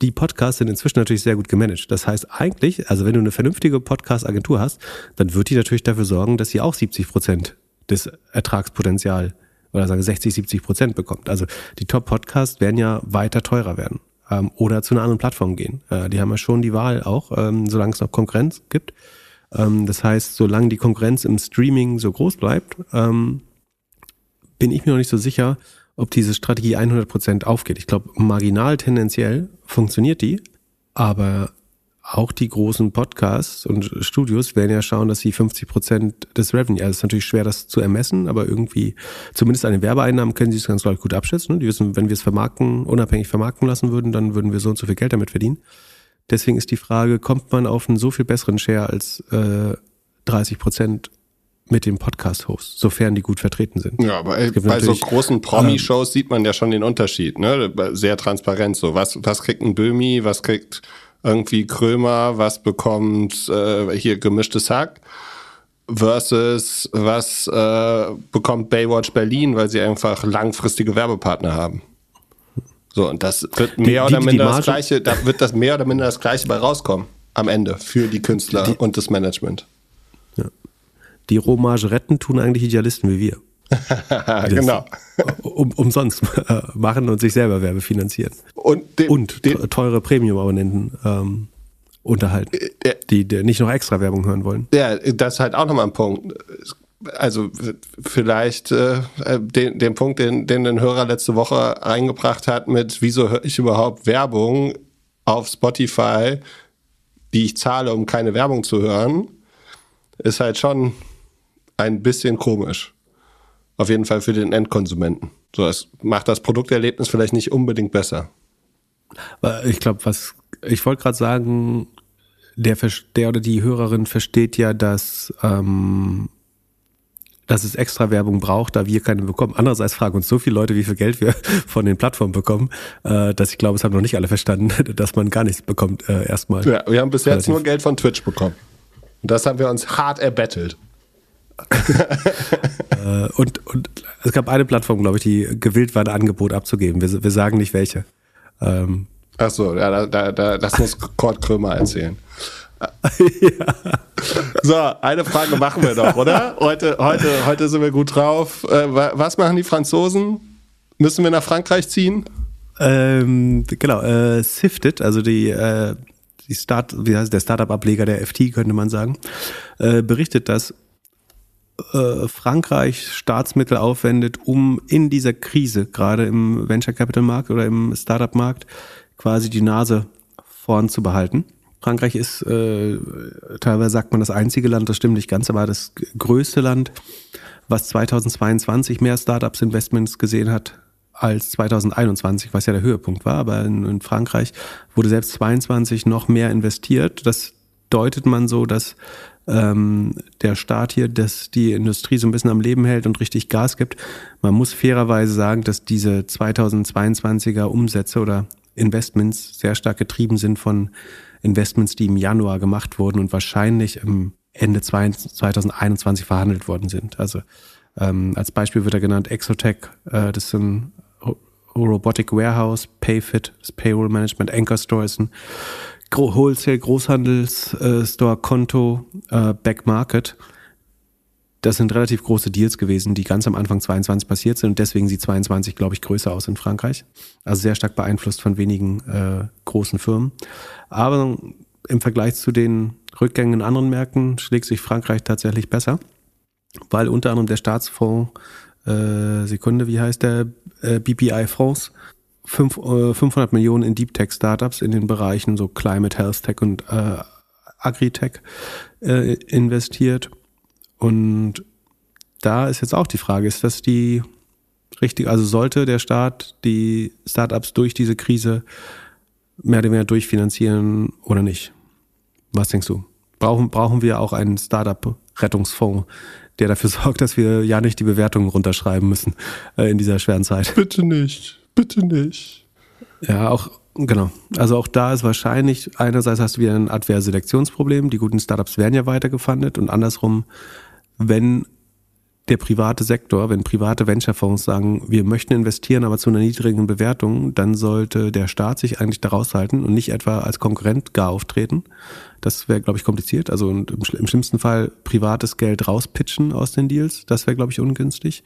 die Podcasts sind inzwischen natürlich sehr gut gemanagt. Das heißt eigentlich, also wenn du eine vernünftige Podcast-Agentur hast, dann wird die natürlich dafür sorgen, dass sie auch 70 Prozent des Ertragspotenzial oder sagen 60, 70 Prozent bekommt. Also die Top-Podcasts werden ja weiter teurer werden ähm, oder zu einer anderen Plattform gehen. Äh, die haben ja schon die Wahl auch, ähm, solange es noch Konkurrenz gibt. Ähm, das heißt, solange die Konkurrenz im Streaming so groß bleibt, ähm, bin ich mir noch nicht so sicher, ob diese Strategie 100 Prozent aufgeht. Ich glaube, marginal tendenziell funktioniert die, aber auch die großen Podcasts und Studios werden ja schauen, dass sie 50 Prozent des Revenue, also es ist natürlich schwer, das zu ermessen, aber irgendwie, zumindest an den Werbeeinnahmen können sie es ganz gut abschätzen. Die wissen, wenn wir es vermarkten, unabhängig vermarkten lassen würden, dann würden wir so und so viel Geld damit verdienen. Deswegen ist die Frage, kommt man auf einen so viel besseren Share als äh, 30 Prozent mit dem Podcast-Host, sofern die gut vertreten sind. Ja, aber ey, bei so großen Promi-Shows ähm, sieht man ja schon den Unterschied, ne? Sehr transparent so. Was, was kriegt ein Böhmi, was kriegt irgendwie Krömer, was bekommt äh, hier gemischtes Hack versus was äh, bekommt Baywatch Berlin, weil sie einfach langfristige Werbepartner haben. So, und das wird mehr die, oder die, minder die das gleiche, da wird das mehr oder minder das gleiche bei rauskommen am Ende für die Künstler und das Management. Ja. Die Rohmarge retten tun eigentlich Idealisten wie wir. genau. Um, umsonst äh, machen und sich selber Werbe finanzieren. Und, den, und den, teure Premium-Abonnenten ähm, unterhalten, äh, die, die nicht noch extra Werbung hören wollen. Ja, das ist halt auch nochmal ein Punkt. Also vielleicht äh, den, den Punkt, den, den ein Hörer letzte Woche eingebracht hat mit, wieso höre ich überhaupt Werbung auf Spotify, die ich zahle, um keine Werbung zu hören, ist halt schon ein bisschen komisch. Auf jeden Fall für den Endkonsumenten. So, es macht das Produkterlebnis vielleicht nicht unbedingt besser. Ich glaube, was ich wollte gerade sagen, der, der oder die Hörerin versteht ja, dass, ähm, dass es extra Werbung braucht, da wir keine bekommen. Andererseits fragen uns so viele Leute, wie viel Geld wir von den Plattformen bekommen, äh, dass ich glaube, es haben noch nicht alle verstanden, dass man gar nichts bekommt äh, erstmal. Ja, wir haben bis jetzt nur Geld von Twitch bekommen. Und das haben wir uns hart erbettelt. Äh, und, und es gab eine Plattform, glaube ich, die gewillt war, ein Angebot abzugeben. Wir, wir sagen nicht welche. Ähm, Ach so, ja, da, da, das muss Kurt Krömer erzählen. ja. So, eine Frage machen wir doch, oder? Heute, heute, heute sind wir gut drauf. Äh, was machen die Franzosen? Müssen wir nach Frankreich ziehen? Ähm, genau, äh, Sifted, also die, äh, die Start, wie heißt der Startup-Ableger der FT, könnte man sagen, äh, berichtet, dass äh, Frankreich Staatsmittel aufwendet, um in dieser Krise, gerade im Venture Capital Markt oder im Startup Markt, quasi die Nase vorn zu behalten. Frankreich ist, äh, teilweise sagt man das einzige Land, das stimmt nicht ganz, aber das größte Land, was 2022 mehr Startups-Investments gesehen hat als 2021, was ja der Höhepunkt war. Aber in, in Frankreich wurde selbst 22 noch mehr investiert. Das deutet man so, dass ähm, der Staat hier, dass die Industrie so ein bisschen am Leben hält und richtig Gas gibt. Man muss fairerweise sagen, dass diese 2022er Umsätze oder Investments sehr stark getrieben sind von Investments, die im Januar gemacht wurden und wahrscheinlich im Ende 2021 verhandelt worden sind. Also ähm, als Beispiel wird er genannt Exotech, äh, das ist ein Robotic Warehouse, Payfit, das Payroll Management, Anchor Store ist ein Wholesale Großhandelsstore, äh, Konto, äh, Back Market. Das sind relativ große Deals gewesen, die ganz am Anfang 22 passiert sind und deswegen sieht 22, glaube ich, größer aus in Frankreich. Also sehr stark beeinflusst von wenigen äh, großen Firmen. Aber im Vergleich zu den Rückgängen in anderen Märkten schlägt sich Frankreich tatsächlich besser, weil unter anderem der Staatsfonds, äh, Sekunde, wie heißt der, äh, BPI France, 5, äh, 500 Millionen in Deep Tech Startups in den Bereichen so Climate, Health Tech und äh, Agritech äh, investiert und da ist jetzt auch die Frage, ist das die richtige, also sollte der Staat die Startups durch diese Krise mehr oder weniger durchfinanzieren oder nicht? Was denkst du? Brauchen, brauchen wir auch einen Startup-Rettungsfonds, der dafür sorgt, dass wir ja nicht die Bewertungen runterschreiben müssen äh, in dieser schweren Zeit? Bitte nicht, bitte nicht. Ja, auch Genau. Also auch da ist wahrscheinlich, einerseits hast du wieder ein Adverselektionsproblem. Die guten Startups werden ja weiter gefundet und andersrum wenn der private Sektor, wenn private Venture-Fonds sagen, wir möchten investieren, aber zu einer niedrigen Bewertung, dann sollte der Staat sich eigentlich daraus halten und nicht etwa als Konkurrent gar auftreten. Das wäre, glaube ich, kompliziert. Also im, im, schlimmsten Fall privates Geld rauspitchen aus den Deals. Das wäre, glaube ich, ungünstig.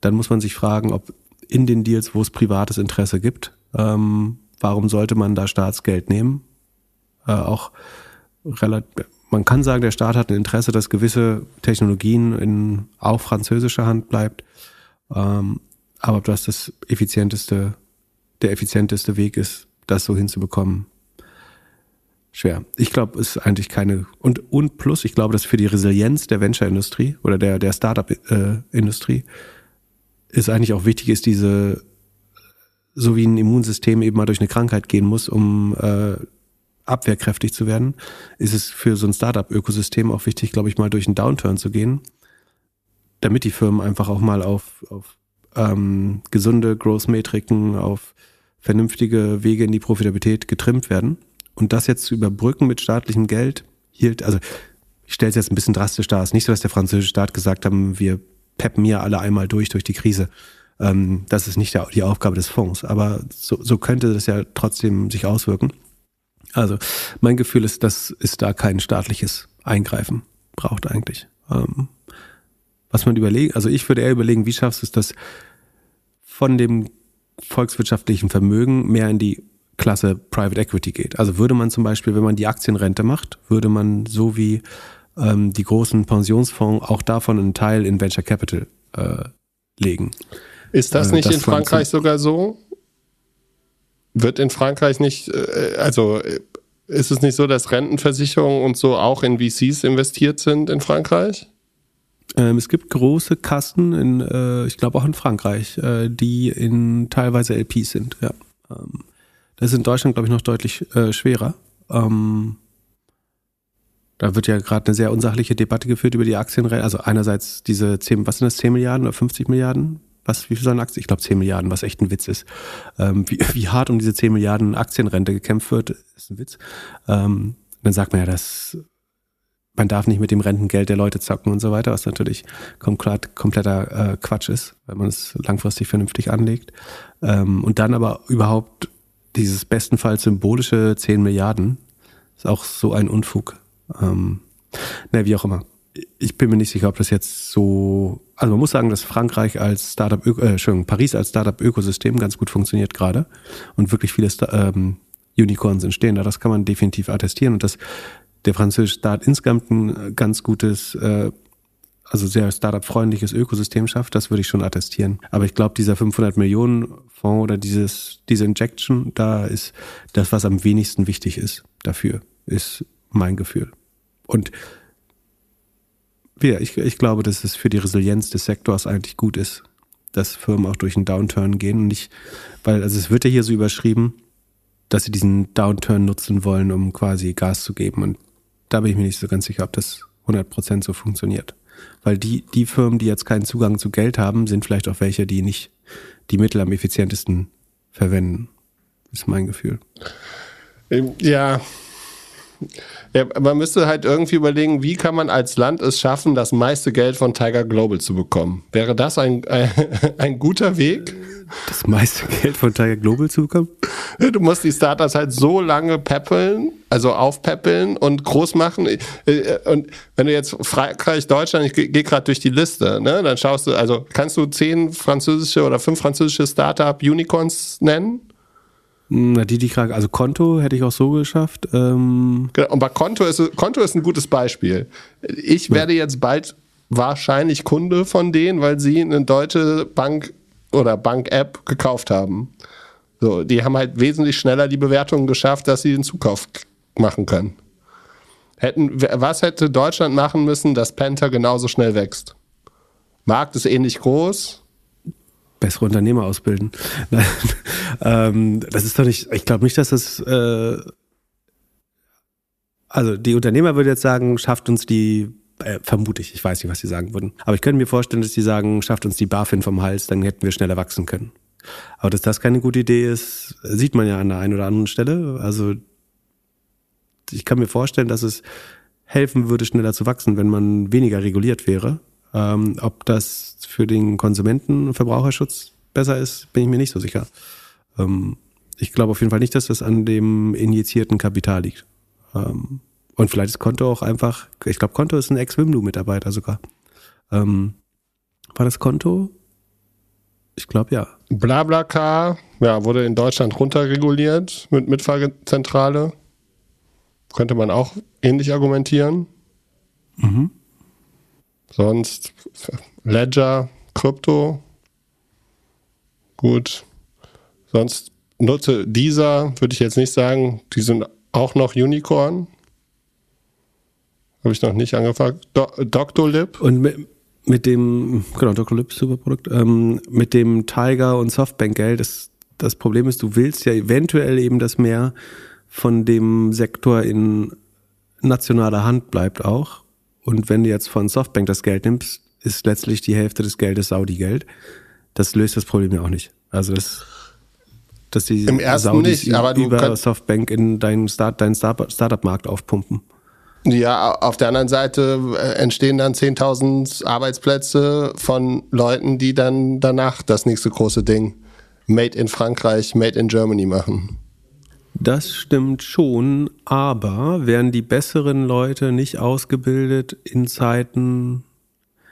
Dann muss man sich fragen, ob in den Deals, wo es privates Interesse gibt, ähm, warum sollte man da Staatsgeld nehmen? Äh, auch relativ man kann sagen, der Staat hat ein Interesse, dass gewisse Technologien in auch französischer Hand bleibt. Ähm, aber ob das das effizienteste, der effizienteste Weg ist, das so hinzubekommen, schwer. Ich glaube, es ist eigentlich keine und und plus, ich glaube, dass für die Resilienz der Venture-Industrie oder der der Startup-Industrie ist eigentlich auch wichtig, ist diese so wie ein Immunsystem eben mal durch eine Krankheit gehen muss, um äh, abwehrkräftig zu werden, ist es für so ein Startup-Ökosystem auch wichtig, glaube ich, mal durch einen Downturn zu gehen, damit die Firmen einfach auch mal auf, auf ähm, gesunde Growth-Metriken, auf vernünftige Wege in die Profitabilität getrimmt werden. Und das jetzt zu überbrücken mit staatlichem Geld hielt, also ich stelle es jetzt ein bisschen drastisch dar, es ist nicht so, dass der französische Staat gesagt haben, wir peppen hier alle einmal durch durch die Krise. Ähm, das ist nicht die Aufgabe des Fonds, aber so, so könnte das ja trotzdem sich auswirken. Also mein Gefühl ist, dass es da kein staatliches Eingreifen braucht eigentlich. Ähm, was man überlegen, also ich würde eher überlegen, wie schaffst du es, dass von dem volkswirtschaftlichen Vermögen mehr in die Klasse Private Equity geht. Also würde man zum Beispiel, wenn man die Aktienrente macht, würde man so wie ähm, die großen Pensionsfonds auch davon einen Teil in Venture Capital äh, legen. Ist das äh, nicht in Frankreich sogar so? Wird in Frankreich nicht, äh, also äh, ist es nicht so, dass Rentenversicherungen und so auch in VCs investiert sind in Frankreich? Ähm, es gibt große Kassen, in, äh, ich glaube auch in Frankreich, äh, die in teilweise LPs sind. Ja. Ähm, das ist in Deutschland, glaube ich, noch deutlich äh, schwerer. Ähm, Da wird ja gerade eine sehr unsachliche Debatte geführt über die Aktienrente. Also einerseits diese 10, was sind das, 10 Milliarden oder 50 Milliarden? Was, wie viel sollen Aktien? Ich glaube 10 Milliarden, was echt ein Witz ist. Ähm, wie, wie hart um diese 10 Milliarden Aktienrente gekämpft wird, ist ein Witz. Ähm, dann sagt man ja, dass man darf nicht mit dem Rentengeld der Leute zocken und so weiter, was natürlich komplett, kompletter äh, Quatsch ist, wenn man es langfristig vernünftig anlegt. Ähm, und dann aber überhaupt dieses bestenfalls symbolische 10 Milliarden ist auch so ein Unfug. Ähm, na, wie auch immer. Ich bin mir nicht sicher, ob das jetzt so. Also man muss sagen, dass Frankreich als Startup, äh, Entschuldigung, Paris als Startup-Ökosystem ganz gut funktioniert gerade und wirklich viele ähm, Unicorns entstehen. Da das kann man definitiv attestieren und dass der französische Staat insgesamt ein ganz gutes, äh, also sehr Startup-freundliches Ökosystem schafft, das würde ich schon attestieren. Aber ich glaube, dieser 500 Millionen Fonds oder dieses, diese Injection, da ist das, was am wenigsten wichtig ist dafür, ist mein Gefühl. Und ja, ich, ich glaube, dass es für die Resilienz des Sektors eigentlich gut ist, dass Firmen auch durch einen Downturn gehen und nicht, weil, also es wird ja hier so überschrieben, dass sie diesen Downturn nutzen wollen, um quasi Gas zu geben. Und da bin ich mir nicht so ganz sicher, ob das 100% so funktioniert. Weil die, die Firmen, die jetzt keinen Zugang zu Geld haben, sind vielleicht auch welche, die nicht die Mittel am effizientesten verwenden. Ist mein Gefühl. Ja, ja, man müsste halt irgendwie überlegen, wie kann man als Land es schaffen, das meiste Geld von Tiger Global zu bekommen. Wäre das ein, ein, ein guter Weg? Das meiste Geld von Tiger Global zu bekommen? Du musst die Startups halt so lange peppeln, also aufpeppeln und groß machen. Äh, und wenn du jetzt Frankreich, Deutschland, ich gehe gerade durch die Liste, ne, dann schaust du, also kannst du zehn französische oder fünf französische Startup-Unicorns nennen? Na, die, die gerade, also Konto hätte ich auch so geschafft. Ähm genau, und bei Konto ist, Konto ist ein gutes Beispiel. Ich ja. werde jetzt bald wahrscheinlich Kunde von denen, weil sie eine deutsche Bank oder Bank-App gekauft haben. So, die haben halt wesentlich schneller die Bewertungen geschafft, dass sie den Zukauf machen können. Hätten, was hätte Deutschland machen müssen, dass Penta genauso schnell wächst? Markt ist ähnlich groß, bessere Unternehmer ausbilden. ähm, das ist doch nicht, ich glaube nicht, dass das, äh, also die Unternehmer würde jetzt sagen, schafft uns die, äh, vermute ich, ich weiß nicht, was sie sagen würden. Aber ich könnte mir vorstellen, dass sie sagen, schafft uns die BaFin vom Hals, dann hätten wir schneller wachsen können. Aber dass das keine gute Idee ist, sieht man ja an der einen oder anderen Stelle. Also ich kann mir vorstellen, dass es helfen würde, schneller zu wachsen, wenn man weniger reguliert wäre. Ähm, ob das für den Konsumenten- und Verbraucherschutz besser ist, bin ich mir nicht so sicher. Ähm, ich glaube auf jeden Fall nicht, dass das an dem injizierten Kapital liegt. Ähm, und vielleicht ist Konto auch einfach, ich glaube, Konto ist ein Ex-Wimdu-Mitarbeiter sogar. Ähm, war das Konto? Ich glaube ja. BlaBlaCar, ja, wurde in Deutschland runterreguliert mit Mitfahrzentrale. Könnte man auch ähnlich argumentieren. Mhm. Sonst Ledger, Krypto. Gut. Sonst nutze dieser, würde ich jetzt nicht sagen. Die sind auch noch Unicorn. Habe ich noch nicht angefragt. Do Doctolib. Und mit, mit dem, genau, Doctolib, super Produkt. Ähm, mit dem Tiger und Softbank Geld, das, das Problem ist, du willst ja eventuell eben, dass mehr von dem Sektor in nationaler Hand bleibt auch. Und wenn du jetzt von Softbank das Geld nimmst, ist letztlich die Hälfte des Geldes Saudi-Geld. Das löst das Problem ja auch nicht. Also das, dass die Im ersten Saudis nicht, aber über Softbank in deinen, Start, deinen Startup-Markt aufpumpen. Ja, auf der anderen Seite äh, entstehen dann 10.000 Arbeitsplätze von Leuten, die dann danach das nächste große Ding Made in Frankreich, Made in Germany machen. Das stimmt schon, aber werden die besseren Leute nicht ausgebildet in Zeiten,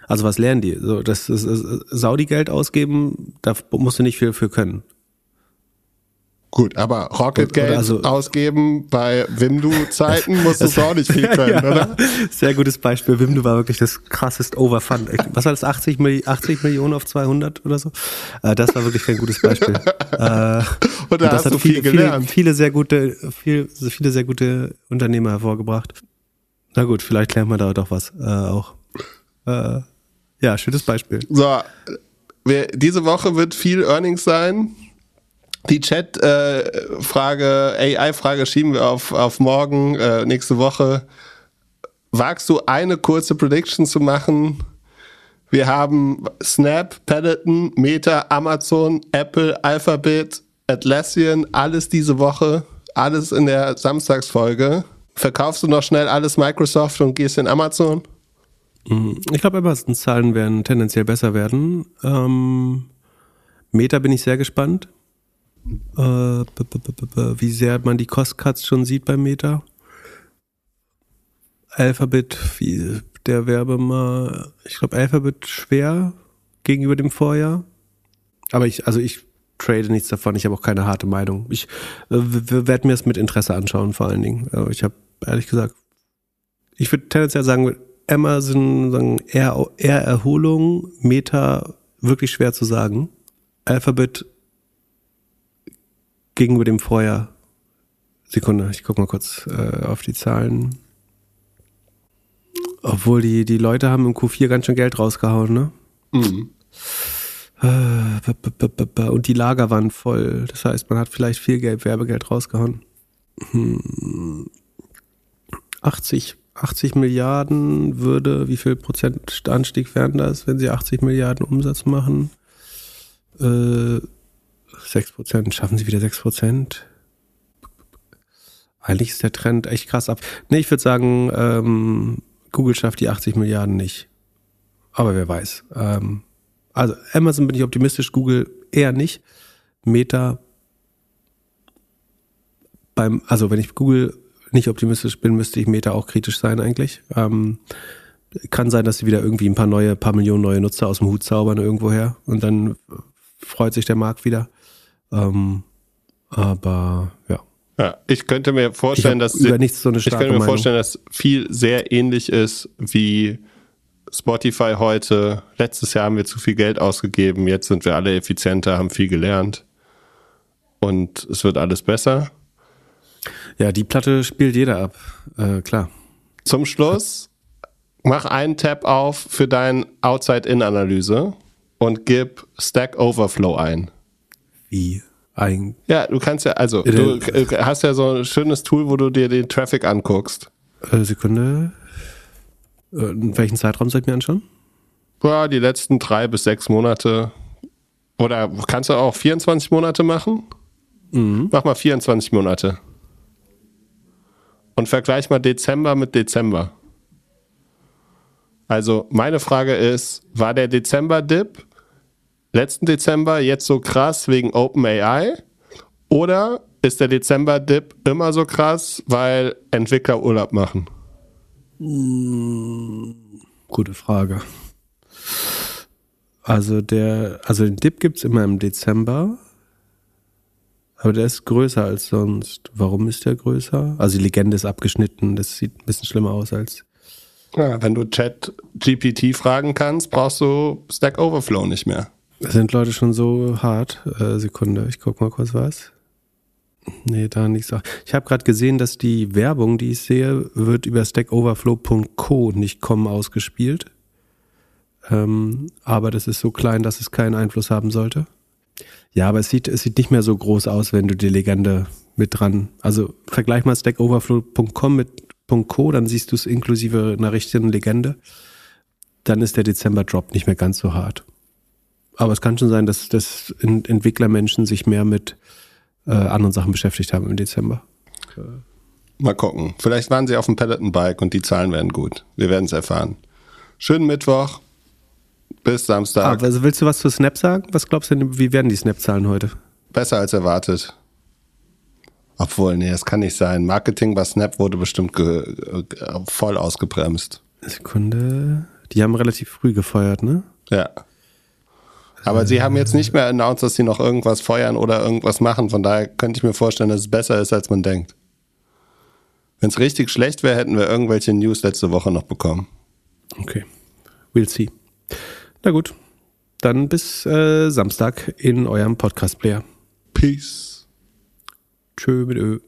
also was lernen die? So, das ist, Saudi-Geld ausgeben, da musst du nicht viel für können. Gut, aber Rocket-Geld also, ausgeben bei Wimdu-Zeiten musst du auch nicht viel können, ja, oder? Sehr gutes Beispiel. Wimdu war wirklich das krassest Overfund. Was war das? 80, 80 Millionen auf 200 oder so? Äh, das war wirklich kein gutes Beispiel. Äh, und da und hast du viel viele, gelernt. Viele, viele sehr gute, viel, viele sehr gute Unternehmer hervorgebracht. Na gut, vielleicht lernt man da doch was äh, auch. Äh, ja, schönes Beispiel. So, wir, diese Woche wird viel Earnings sein die Chat-Frage, äh, AI-Frage schieben wir auf, auf morgen, äh, nächste Woche. wagst du eine kurze Prediction zu machen? Wir haben Snap, Peloton, Meta, Amazon, Apple, Alphabet, Atlassian, alles diese Woche, alles in der Samstagsfolge. Verkaufst du noch schnell alles Microsoft und gehst in Amazon? Ich glaube, Amazons Zahlen werden tendenziell besser werden. Ähm, Meta bin ich sehr gespannt. Äh, wie sehr man die Cost-Cuts schon sieht bei Meta. Alphabet, wie der Werbe mal, ich glaube, Alphabet schwer gegenüber dem Vorjahr. Aber ich, also ich trade nichts davon, ich habe auch keine harte Meinung. Ich äh, werde mir das mit Interesse anschauen, vor allen Dingen. Aber ich habe ehrlich gesagt, ich würde tendenziell sagen, Amazon sagen eher, eher Erholung, Meta wirklich schwer zu sagen. Alphabet gegenüber dem Vorjahr. Sekunde, ich gucke mal kurz äh, auf die Zahlen. Obwohl die, die Leute haben im Q4 ganz schön Geld rausgehauen, ne? Mhm. Äh, Und die Lager waren voll. Das heißt, man hat vielleicht viel Geld, Werbegeld rausgehauen. Hm. 80, 80 Milliarden würde, wie viel Prozent Anstieg wären das, wenn sie 80 Milliarden Umsatz machen? Äh, 6 Prozent, schaffen sie wieder 6 Prozent? Eigentlich ist der Trend echt krass ab. Nee, ich würde sagen, ähm, Google schafft die 80 Milliarden nicht. Aber wer weiß. Ähm, also Amazon bin ich optimistisch, Google eher nicht. Meta beim, also wenn ich Google nicht optimistisch bin, müsste ich Meta auch kritisch sein eigentlich. Ähm, kann sein, dass sie wieder irgendwie ein paar neue, paar Millionen neue Nutzer aus dem Hut zaubern irgendwoher und dann freut sich der Markt wieder. Ähm, aber ja. Ja, ich könnte mir vorstellen, dass über nichts so eine ich könnte mir Meinung. vorstellen, dass viel sehr ähnlich ist wie Spotify heute. Letztes Jahr haben wir zu viel Geld ausgegeben, jetzt sind wir alle effizienter, haben viel gelernt und es wird alles besser. Ja, die Platte spielt jeder ab. Äh, klar. Zum Schluss mach einen Tab auf für dein Outside-In-Analyse und gib Stack Overflow ein. Wie ein Ja, du kannst ja, also du äh, hast ja so ein schönes Tool, wo du dir den Traffic anguckst. äh, Sekunde. Äh, in welchen Zeitraum soll ich mir anschauen? Ja, die letzten drei bis sechs Monate. Oder kannst du auch 24 Monate machen? Mach mal 24 Monate. Und vergleich mal Dezember mit Dezember. Also meine Frage ist, war der Dezember-Dip letzten Dezember jetzt so krass wegen OpenAI? Oder ist der Dezember-Dip immer so krass, weil Entwickler Urlaub machen? Gute Frage. Also der, also den Dip gibt's immer im Dezember. Aber der ist größer als sonst. Warum ist der größer? Also die Legende ist abgeschnitten. Das sieht ein bisschen schlimmer aus als. Ja, wenn du Chat GPT fragen kannst, brauchst du Stack Overflow nicht mehr. Sind Leute schon so hart? Äh, Sekunde, ich guck mal kurz was. Nee, da nichts. Ich habe gerade gesehen, dass die Werbung, die ich sehe, wird über stackoverflow.co nicht kommen ausgespielt. Ähm, aber das ist so klein, dass es keinen Einfluss haben sollte. Ja, aber es sieht, es sieht nicht mehr so groß aus, wenn du die Legende mit dran. Also vergleich mal stackoverflow.com mit .co, dann siehst du es inklusive einer richtigen Legende. Dann ist der Dezember-Drop nicht mehr ganz so hart. Aber es kann schon sein, dass, dass Ent- Entwicklermenschen sich mehr mit äh, anderen Sachen beschäftigt haben im Dezember. Mal gucken. Vielleicht waren sie auf dem Peloton-Bike und die Zahlen werden gut. Wir werden es erfahren. Schönen Mittwoch. Bis Ah, Samstag. also willst du was zu Snap sagen? Was glaubst du denn, wie werden die Snap-Zahlen heute? Besser als erwartet. Obwohl, nee, das kann nicht sein. Marketing bei Snap wurde bestimmt äh, voll ausgebremst. Sekunde. Die haben relativ früh gefeuert, ne? Ja. Aber sie haben jetzt nicht mehr announced, dass sie noch irgendwas feuern oder irgendwas machen. Von daher könnte ich mir vorstellen, dass es besser ist, als man denkt. Wenn es richtig schlecht wäre, hätten wir irgendwelche News letzte Woche noch bekommen. Okay. We'll see. Na gut. Dann bis äh, Samstag in eurem Podcast-Player. Peace. Tschö mit Ö.